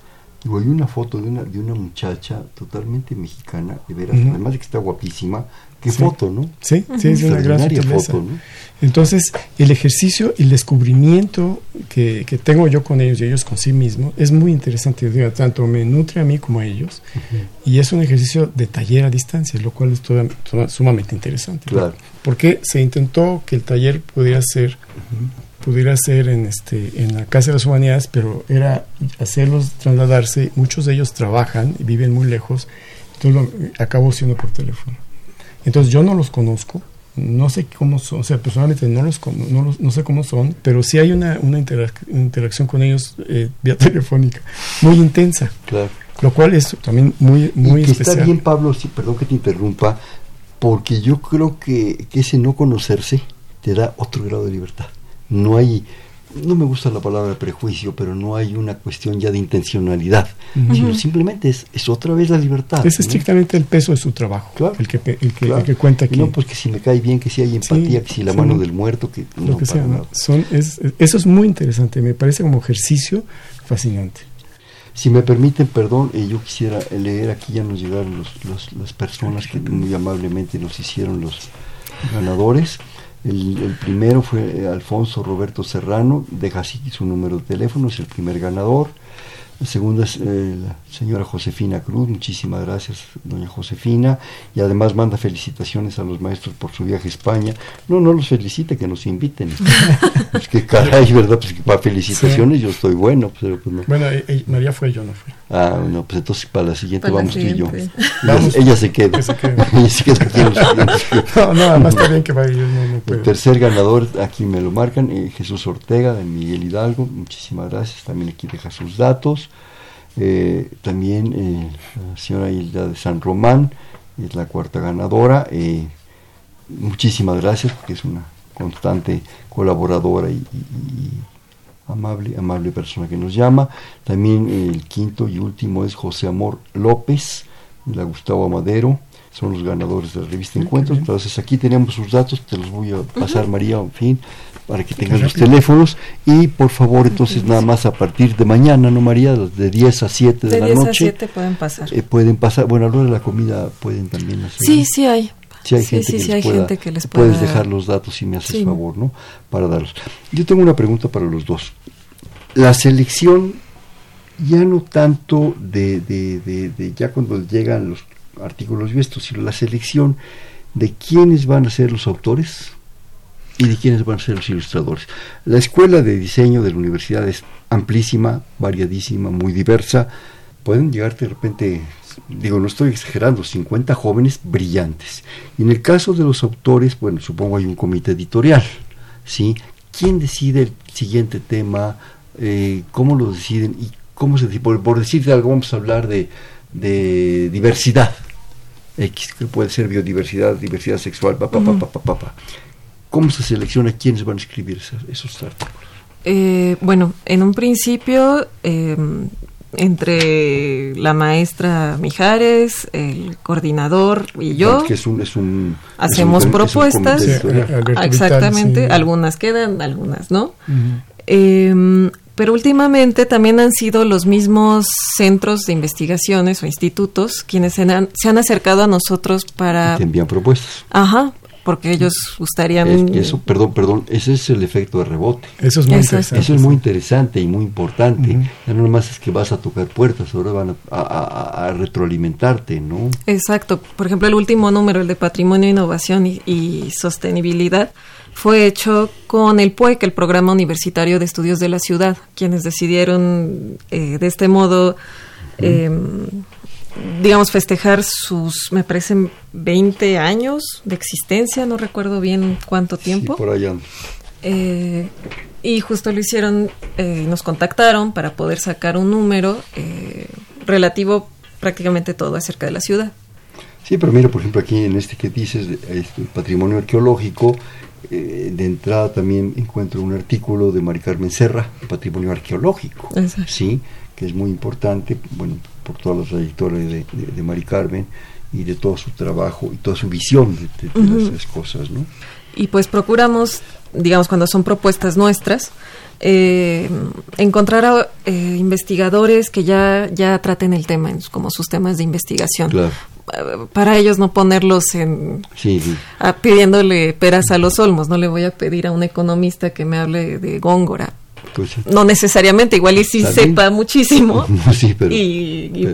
Digo, hay una foto de una, de una muchacha totalmente mexicana, de veras, además de que está guapísima, Qué foto, ¿no? Sí, sí, es una gran foto, ¿no? Entonces, el ejercicio y el descubrimiento que, que, tengo yo con ellos y ellos con sí mismos es muy interesante. Digo, tanto me nutre a mí como a ellos. Y es un ejercicio de taller a distancia, lo cual es sumamente interesante. Claro. Porque se intentó que el taller pudiera ser, pudiera ser en, este, en la Casa de las Humanidades, pero era hacerlos trasladarse. Muchos de ellos trabajan y viven muy lejos. Entonces, lo, acabó siendo por teléfono. Entonces yo no los conozco, no sé cómo son, o sea, personalmente no los, no, no sé cómo son, pero sí hay una, una interacción con ellos eh, vía <laughs> telefónica muy intensa. Claro. Lo cual es también muy, muy y que Está bien, Pablo, sí, perdón que te interrumpa, porque yo creo que, que ese no conocerse te da otro grado de libertad. No hay, no me gusta la palabra prejuicio, pero no hay una cuestión ya de intencionalidad, sino simplemente es, es, otra vez la libertad. Es estrictamente el peso de su trabajo, claro, el, que, el, que, el que cuenta aquí. No, pues que si me cae bien, que si hay empatía, que si la mano del muerto, que lo que sea. Son, es, eso es muy interesante, me parece como ejercicio fascinante. Si me permiten, perdón, eh, yo quisiera leer, aquí ya nos llegaron los, las personas que muy amablemente nos hicieron los ganadores. El, primero fue eh, Alfonso Roberto Serrano, deja así su número de teléfono, es el primer ganador. La segunda es eh, la señora Josefina Cruz, muchísimas gracias, doña Josefina, y además manda felicitaciones a los maestros por su viaje a España. No, no los felicite, que nos inviten. <laughs> es que caray, ¿verdad? Pues que para felicitaciones yo estoy bueno. Pero pues no. Bueno, eh, eh, María fue, yo no fui. Ah, bueno, pues entonces para la siguiente vamos tú y yo. <laughs> Ella, se queda. ella se queda <laughs> aquí los <laughs> No, no, además está bien que vaya. No, El tercer ganador, aquí me lo marcan, Jesús Ortega, de Miguel Hidalgo. Muchísimas gracias. También aquí deja sus datos. Eh, también eh, la señora Hilda de San Román es la cuarta ganadora. Eh, muchísimas gracias porque es una constante colaboradora y, amable, amable persona que nos llama. También el quinto y último es José Amor López, de la Gustavo Amadero. Son los ganadores de la revista Encuentros. Entonces aquí tenemos sus datos, te los voy a pasar María, en fin, para que tengan los teléfonos y por favor entonces nada más a partir de mañana, ¿no María? De 10 a 7 de, de la 10 a 7 pueden pasar. Eh, pueden pasar, bueno, a la hora de la comida pueden también hacer. Sí, sí hay. Sí hay, gente, que hay gente que les pueda... Puedes dejar los datos si me haces favor, ¿no? Para darlos. Yo tengo una pregunta para los dos. La selección, ya no tanto de, de, de, de ya cuando llegan los artículos vistos, sino la selección de quiénes van a ser los autores, y de quiénes van a ser los ilustradores. La escuela de diseño de la universidad es amplísima, variadísima, muy diversa. Pueden llegar de repente, digo, no estoy exagerando, 50 jóvenes brillantes. Y en el caso de los autores, bueno, supongo hay un comité editorial, ¿sí? ¿Quién decide el siguiente tema? Eh, ¿Cómo lo deciden? ¿Y cómo se por, por decirte algo, vamos a hablar de, de diversidad. X, que puede ser biodiversidad, diversidad sexual, papá, papá, papá, papá. ¿Cómo se selecciona quiénes van a escribir esos, artículos? Eh, bueno, en un principio, em, entre la maestra Mijares, el coordinador y yo, es un, hacemos propuestas. exactamente, algunas quedan, algunas no. Em, pero últimamente también han sido los mismos centros de investigaciones o institutos quienes se han, se han acercado a nosotros para... Que envían propuestas. Ajá, porque ellos gustarían... eso, perdón, perdón, ese es el efecto de rebote. Eso es muy interesante. Eso es muy interesante y muy importante. Ya no nomás es que vas a tocar puertas, ahora van a, retroalimentarte, ¿no? Exacto. Por ejemplo, el último número, el de Patrimonio, Innovación y, Sostenibilidad, fue hecho con el PUEC, el Programa Universitario de Estudios de la Ciudad, quienes decidieron eh, de este modo digamos, festejar sus, me parecen, 20 años de existencia, no recuerdo bien cuánto tiempo. por allá. Eh, y justo lo hicieron, eh, nos contactaron para poder sacar un número eh, relativo prácticamente todo acerca de la ciudad. Sí, pero mira, por ejemplo, aquí en este que dices, este, patrimonio arqueológico, eh, de entrada también encuentro un artículo de Mari Carmen Serra, patrimonio arqueológico, sí, que es muy importante, bueno, por toda la trayectoria de, de, Mari Carmen y de todo su trabajo y toda su visión de, de, las cosas, ¿no? Y pues procuramos, digamos, cuando son propuestas nuestras, eh, encontrar a eh, investigadores que ya, ya traten el tema como sus temas de investigación. Para ellos no ponerlos en pidiéndole peras a los olmos, no le voy a pedir a un economista que me hable de Góngora, pues no necesariamente, igual y si sepa muchísimo,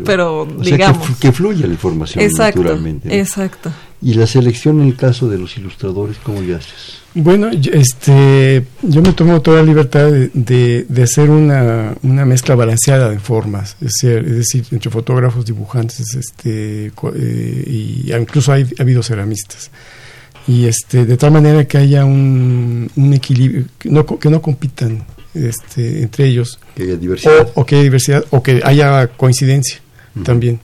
pero, digamos. que, fluya la información naturalmente. Exacto. ¿Y la selección en el caso de los ilustradores, cómo le haces? Bueno, este, yo me tomo toda la libertad de, de, hacer una, una, mezcla balanceada de formas, es decir, es decir entre fotógrafos, dibujantes, este, eh, y incluso hay, ha habido ceramistas. Y este, de tal manera que haya un, un equilibrio, que no, que no compitan este, entre ellos. Que haya diversidad. O, que haya diversidad, o que haya coincidencia también.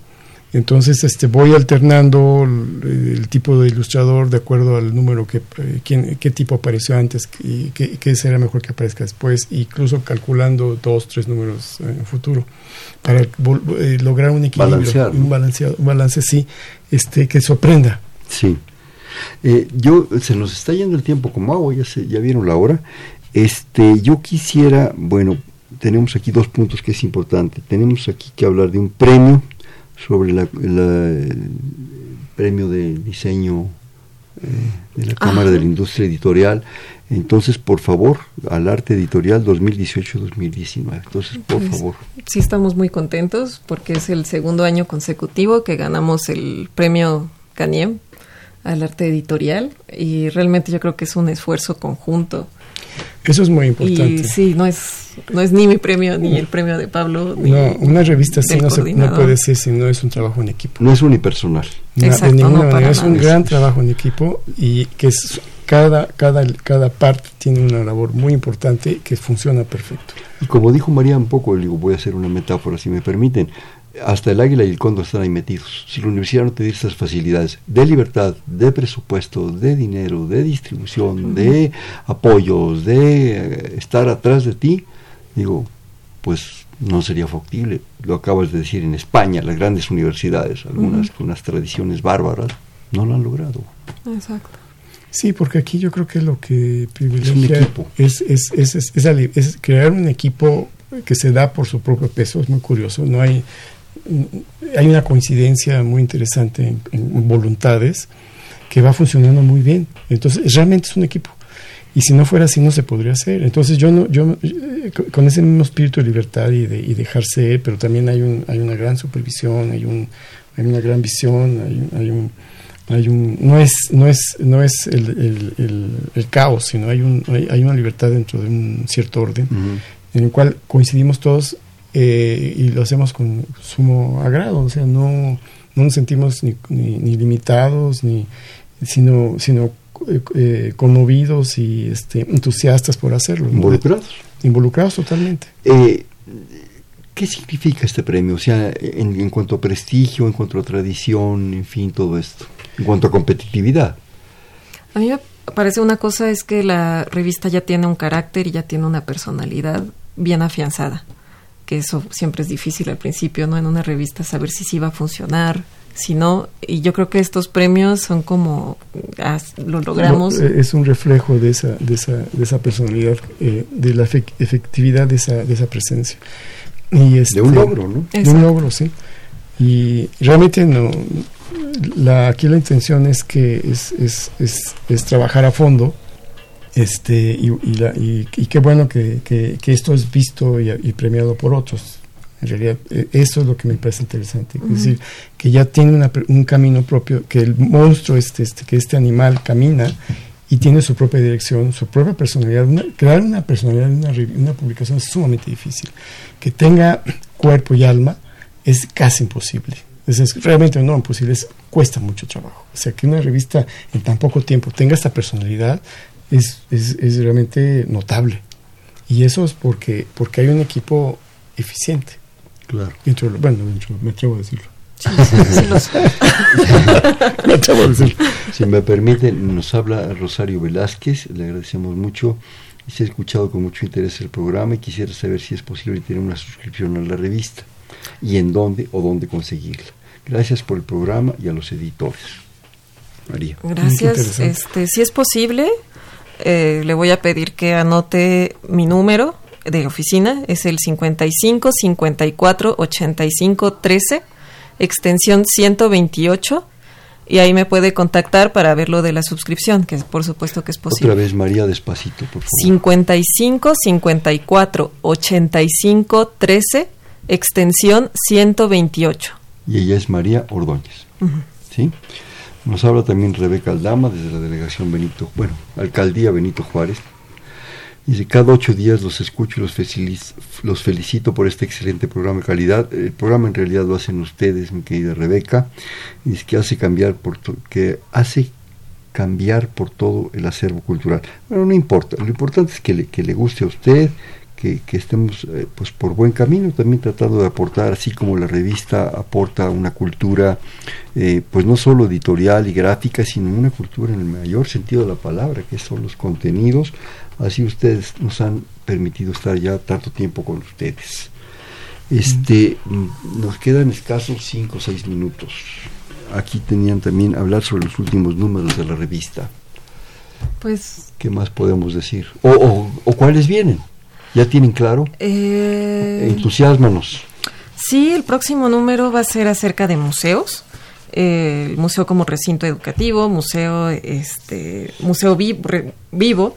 Entonces este, voy alternando el, tipo de ilustrador de acuerdo al número que eh, quién, qué tipo apareció antes y qué, qué, será mejor que aparezca después, incluso calculando dos, tres números en futuro para eh, lograr un equilibrio, un, balanceado, un balance sí, este, que sorprenda. Sí. Eh, yo se nos está yendo el tiempo como agua, ya se, ya vieron la hora. Este, yo quisiera, bueno, tenemos aquí dos puntos que es importante. Tenemos aquí que hablar de un premio sobre la, el premio de diseño eh, de la Cámara de la Industria Editorial. Entonces, por favor, al arte editorial 2018-2019. Entonces, por pues, favor. Sí, estamos muy contentos porque es el segundo año consecutivo que ganamos el premio Caniem al arte editorial y realmente yo creo que es un esfuerzo conjunto eso es muy importante. sí, no es, no es ni mi premio ni el premio de Pablo. no, una revista así no, no, puede ser si no es un trabajo en equipo. No es unipersonal. de ninguna manera. Es un gran trabajo en equipo y que es, cada, cada, cada parte tiene una labor muy importante que funciona perfecto. Y como dijo María un poco, digo, voy a hacer una metáfora si me permiten, hasta el águila y el cóndor están ahí metidos. Si la universidad no te diera estas facilidades de libertad, de presupuesto, de dinero, de distribución, de apoyos, de eh, estar atrás de ti, digo, pues no sería factible. Lo acabas de decir en España, las grandes universidades, algunas con unas tradiciones bárbaras, no lo han logrado. Exacto. Sí, porque aquí yo creo que lo que privilegia es, es, es, es, crear un equipo que se da por su propio peso, es muy curioso, no hay hay una coincidencia muy interesante en, voluntades que va funcionando muy bien. Entonces, realmente es un equipo. Y si no fuera así, no se podría hacer. Entonces, yo no, yo eh, con ese mismo espíritu de libertad y de y dejarse, pero también hay un, hay una gran supervisión, hay un, hay una gran visión, hay, hay un, hay un, no es, no es, no es el, el, el, caos, sino hay un, hay, una libertad dentro de un cierto orden, en el cual coincidimos todos eh, y lo hacemos con sumo agrado, o sea, no, no nos sentimos ni, ni, limitados, ni, sino, sino eh, eh, conmovidos y este, entusiastas por hacerlo. Involucrados. Involucrados totalmente. ¿Qué significa este premio? O sea, en, en, cuanto a prestigio, en cuanto a tradición, en fin, todo esto, en cuanto a competitividad. A mí me parece una cosa es que la revista ya tiene un carácter y ya tiene una personalidad bien afianzada que eso siempre es difícil al principio, ¿no? En una revista saber si sí va a funcionar, si no, y yo creo que estos premios son como, ah, lo logramos. Es un reflejo de esa, de esa, de esa personalidad, eh, de la efectividad de esa, de esa presencia. Y este, de un logro, ¿no? De un logro, sí. Y realmente no, la, aquí la intención es que es, es, es, es trabajar a fondo este, y, y, qué bueno que, que, esto es visto y, premiado por otros. En realidad, e, eso es lo que me parece interesante. Es decir, que ya tiene un camino propio, que el monstruo, este, este, que este animal camina y tiene su propia dirección, su propia personalidad. crear una personalidad en una, una publicación es sumamente difícil. Que tenga cuerpo y alma es casi imposible. Es, realmente no imposible, cuesta mucho trabajo. O sea, que una revista en tan poco tiempo tenga esta personalidad es, es, es realmente notable. Y eso es porque, porque hay un equipo eficiente. Claro. bueno, me atrevo a decirlo. <laughs> me atrevo a decirlo. Si me permiten, nos habla Rosario Velázquez, le agradecemos mucho. Se ha escuchado con mucho interés el programa y quisiera saber si es posible tener una suscripción a la revista y en dónde o dónde conseguirla. Gracias por el programa y a los editores. María. Gracias. Este, si es posible, eh, le voy a pedir que anote mi número de oficina, es el 55 54 85 13, extensión 128 y ahí me puede contactar para ver lo de la suscripción, que por supuesto que es posible. Otra vez, María, despacito, por favor. 55 54 85 13, extensión 128. Y ella es María Ordóñez. ¿Sí? Nos habla también Rebeca Aldama desde la delegación Benito, bueno, alcaldía Benito Juárez. Dice, cada ocho días los escucho y los, felicito por este excelente programa de calidad. El programa en realidad lo hacen ustedes, mi querida Rebeca. Dice que hace cambiar por que hace cambiar por todo el acervo cultural. Bueno, no importa, lo importante es que le, que le guste a usted, que, estemos eh, pues por buen camino, también tratando de aportar, así como la revista aporta una cultura, eh, pues no solo editorial y gráfica, sino una cultura en el mayor sentido de la palabra, que son los contenidos, así ustedes nos han permitido estar ya tanto tiempo con ustedes. Este, mm, nos quedan escasos cinco o seis minutos. Aquí tenían también hablar sobre los últimos números de la revista. Pues. ¿Qué más podemos decir? o, o cuáles vienen? ¿Ya tienen claro? Eh, Entusiasmanos. Sí, el próximo número va a ser acerca de museos. Eh, el museo como recinto educativo, museo, este, museo vivo,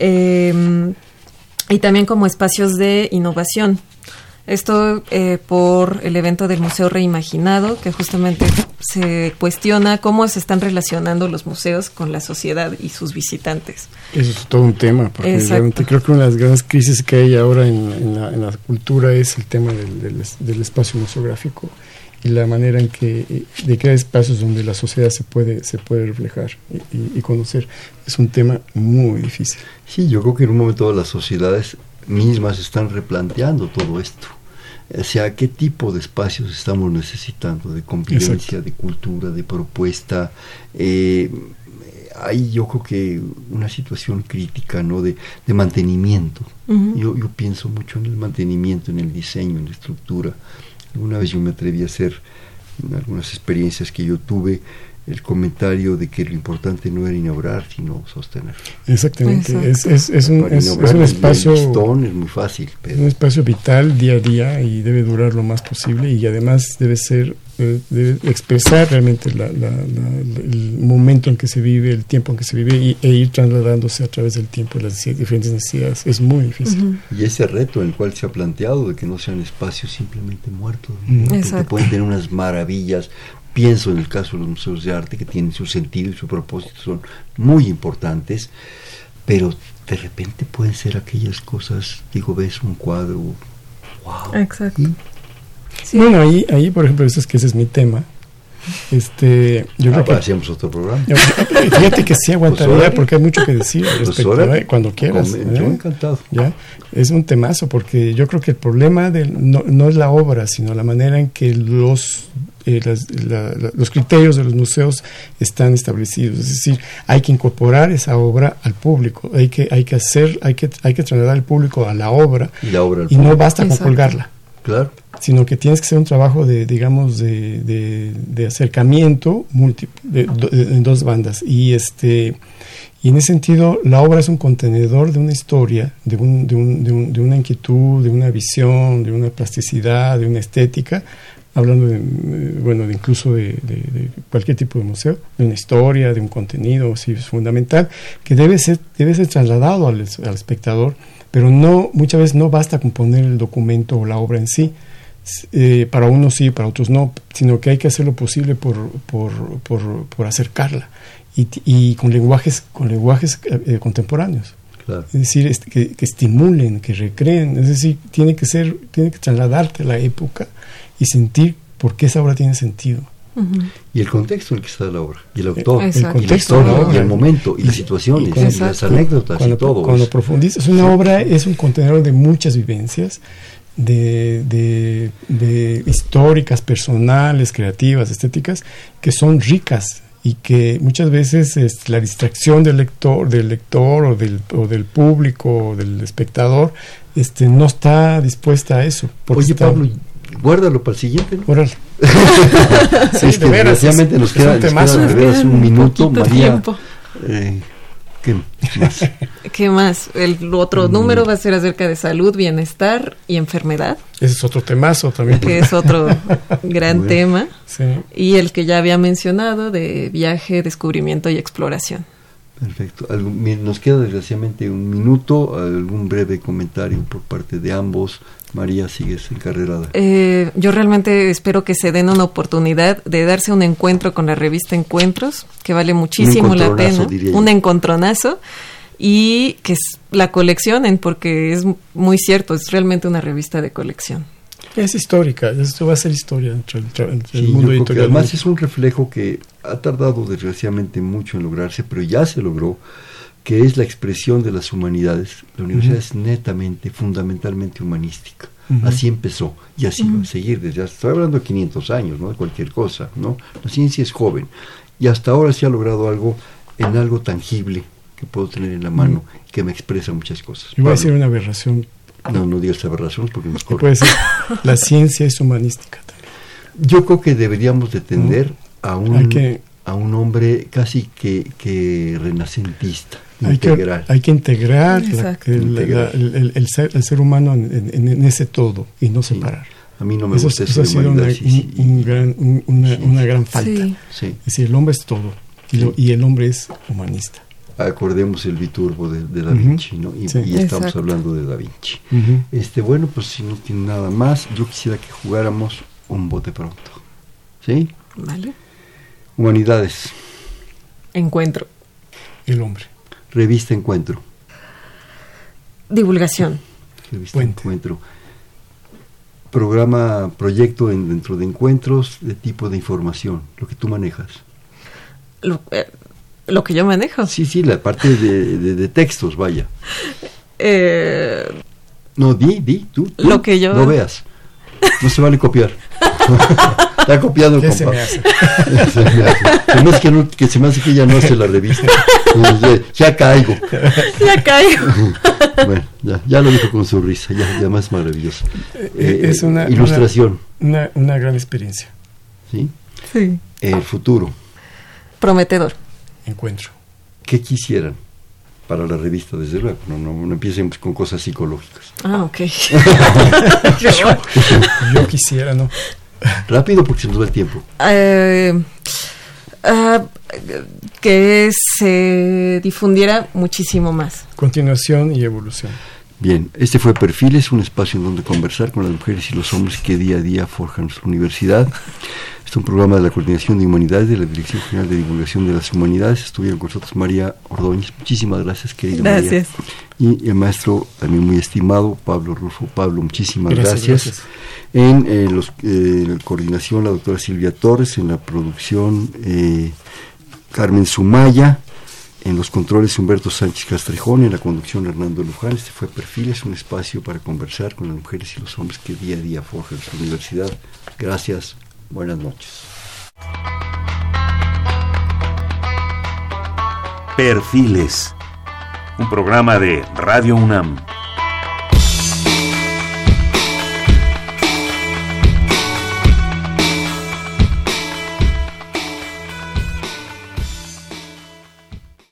eh, y también como espacios de innovación. Esto eh, por el evento del Museo Reimaginado, que justamente se cuestiona cómo se están relacionando los museos con la sociedad y sus visitantes. Eso es todo un tema, porque realmente creo que una de las grandes crisis que hay ahora en, la, cultura es el tema del, espacio museográfico y la manera en que de crear espacios donde la sociedad se puede se puede reflejar y, y, conocer es un tema muy difícil. Sí, yo creo que en un momento las sociedades mismas están replanteando todo esto. O sea, ¿qué tipo de espacios estamos necesitando? De convivencia, de cultura, de propuesta. Eh, hay yo creo que una situación crítica, ¿no? De, de mantenimiento. yo, yo pienso mucho en el mantenimiento, en el diseño, en la estructura. Alguna vez yo me atreví a hacer, en algunas experiencias que yo tuve, el comentario de que lo importante no era inaugurar, sino sostener. Exactamente, es, es, es, un, es, un, espacio... es muy fácil. Un espacio vital día a día y debe durar lo más posible y además debe ser, eh, debe expresar realmente la, el momento en que se vive, el tiempo en que se vive y, e ir trasladándose a través del tiempo las diferentes necesidades. Es muy difícil. Y ese reto en el cual se ha planteado de que no sean espacios simplemente muertos, que pueden tener unas maravillas, Pienso en el caso de los museos de arte que tienen su sentido y su propósito, son muy importantes, pero de repente pueden ser aquellas cosas, digo, ves un cuadro, wow. Exacto. Bueno, ahí, ahí, por ejemplo, eso es que ese es mi tema. Este, yo ah, creo que hacíamos otro programa. Fíjate que sí aguantaría pues porque hay mucho que decir pues respecto ¿eh? cuando quieras. Yo ¿eh? encantado. ¿Ya? Es un temazo porque yo creo que el problema de, no, no es la obra, sino la manera en que los eh, los criterios de los museos están establecidos. Es decir, hay que incorporar esa obra al público, hay que, hay que hacer, hay que, hay que trasladar al público a la obra y, no basta con colgarla. Claro. Sino que tienes que hacer un trabajo de, digamos, de, de, acercamiento múltiple, en dos bandas. Y este y en ese sentido, la obra es un contenedor de una historia, de, un, de, un, de, una inquietud, de una visión, de una plasticidad, de una estética, hablando de, bueno, de incluso de, cualquier tipo de museo, de una historia, de un contenido, sí, es fundamental, que debe ser, debe ser trasladado al, espectador, pero no, muchas veces no basta con poner el documento o la obra en sí, eh, para unos sí, para otros no, sino que hay que hacer lo posible por, por, por, por acercarla. Y, y, con lenguajes, con lenguajes eh, contemporáneos. Es decir, este, que, que, estimulen, que recreen, es decir, tiene que ser, tiene que trasladarte la época y sentir por qué esa obra tiene sentido. Y el contexto en el que está la obra, y el autor, el y la contexto, historia, y el momento, y las situaciones, y las Exacto. anécdotas, cuando, y todo. cuando es- profundizas, una obra es un contenedor de muchas vivencias, de, de- de históricas, personales, creativas, estéticas, que son ricas y que muchas veces es la distracción del lector, del lector o del, o del público o del espectador este, no está dispuesta a eso. porque Oye, está- Pablo, guárdalo para el siguiente, ¿no? Órale. <laughs> Sí, es de que veras, desgraciadamente es- nos es queda, un nos queda de veras un un minuto, María. tiempo. eh, ¿Qué más? <laughs> ¿Qué más? El otro número va a ser acerca de salud, bienestar y enfermedad, Ese es otro temazo también. que es otro <laughs> gran tema. Sí. Y el que ya había mencionado de viaje, descubrimiento y exploración. Perfecto. Nos queda desgraciadamente un minuto. Algún breve comentario por parte de ambos. María, sigues encarrerada. Eh, yo realmente espero que se den una oportunidad de darse un encuentro con la revista Encuentros, que vale muchísimo la encontronazo, pena. diría yo. Un encontronazo. Y que la coleccionen, porque es muy cierto, es realmente una revista de colección. Es histórica, esto va a ser historia entre el, tra- entre el Sí, yo mundo creo que editorial. además es un reflejo que ha tardado desgraciadamente mucho en lograrse, pero ya se logró, que es la expresión de las humanidades. La universidad es netamente, fundamentalmente humanística. Así empezó y así va a seguir desde hace, estoy hablando de 500 años, ¿no? De cualquier cosa, ¿no? La ciencia es joven y hasta ahora se ha logrado algo en algo tangible que puedo tener en la mano, que me expresa muchas cosas. Yo voy a Pablo, decir una aberración No, no digas aberración porque nos corta. puede ser la ciencia es humanística también. Yo creo que deberíamos de tender a un, a un hombre casi que, que renacentista, Hay que, hay que integrar, la- Integrar. la- el- el- ser, el ser humano en, en- en ese todo y no Sí. separar. A mí no me eso, gusta eso eso ha de sido una, un- un gran- un- una, Sí. una gran falta. Sí. sí. Es decir, el hombre es todo y, lo- y el hombre es humanista. Acordemos el Viturbo de, de Da. Vinci, ¿no? Y, Sí. y estamos Exacto. hablando de Da Vinci. Ujú. Este, bueno, pues si no tiene nada más, yo quisiera que jugáramos un bote pronto. ¿Sí? ¿Vale? Humanidades, Encuentro. El hombre. Revista Encuentro. Divulgación. Revista Puente. Encuentro. Programa, proyecto en- dentro de encuentros de tipo de información, lo que tú manejas. Lo, eh, lo que yo manejo. Sí, sí, la parte de, de- de textos, vaya. <laughs> Eh, No, di, di, tú. tú, Lo que yo- No veas. No se vale copiar. Está copiado el ¿Qué se compa. me hace? <laughs> Se me hace. Se me hace que, no- que se me hace que ella no hace la revista. Ya, ya caigo. ya caigo. <laughs> Bueno, ya, ya lo dijo con su risa, ya, ya más maravilloso. Eh, es una- ilustración, Una, una gran experiencia. ¿sí? Sí. El futuro. Prometedor. Encuentro. ¿Qué quisieran para la revista, desde luego? No, no, no empiecen con cosas psicológicas. Ah, ok. <laughs> Yo quisiera, ¿no? Rápido porque se nos va el tiempo. Eh, ah, que se difundiera muchísimo más. Continuación y evolución. Bien, este fue Perfiles, un espacio en donde conversar con las mujeres y los hombres que día a día forjan nuestra universidad. Es un programa de la Coordinación de Humanidades de la Dirección General de Divulgación de las Humanidades. Estuvieron con nosotros María Ordóñez. Muchísimas gracias, querida Gracias. María. Y el maestro también muy estimado, Pablo Rufo. Pablo, muchísimas Gracias, gracias. gracias. En eh, los, eh, la coordinación, la doctora Silvia Torres. En la producción, eh, Carmen Sumaya. En los controles Humberto Sánchez Castrejón, en la conducción Hernando Luján. Este fue Perfiles, un espacio para conversar con las mujeres y los hombres que día a día forjan nuestra universidad. Gracias, buenas noches. Perfiles, un programa de Radio UNAM.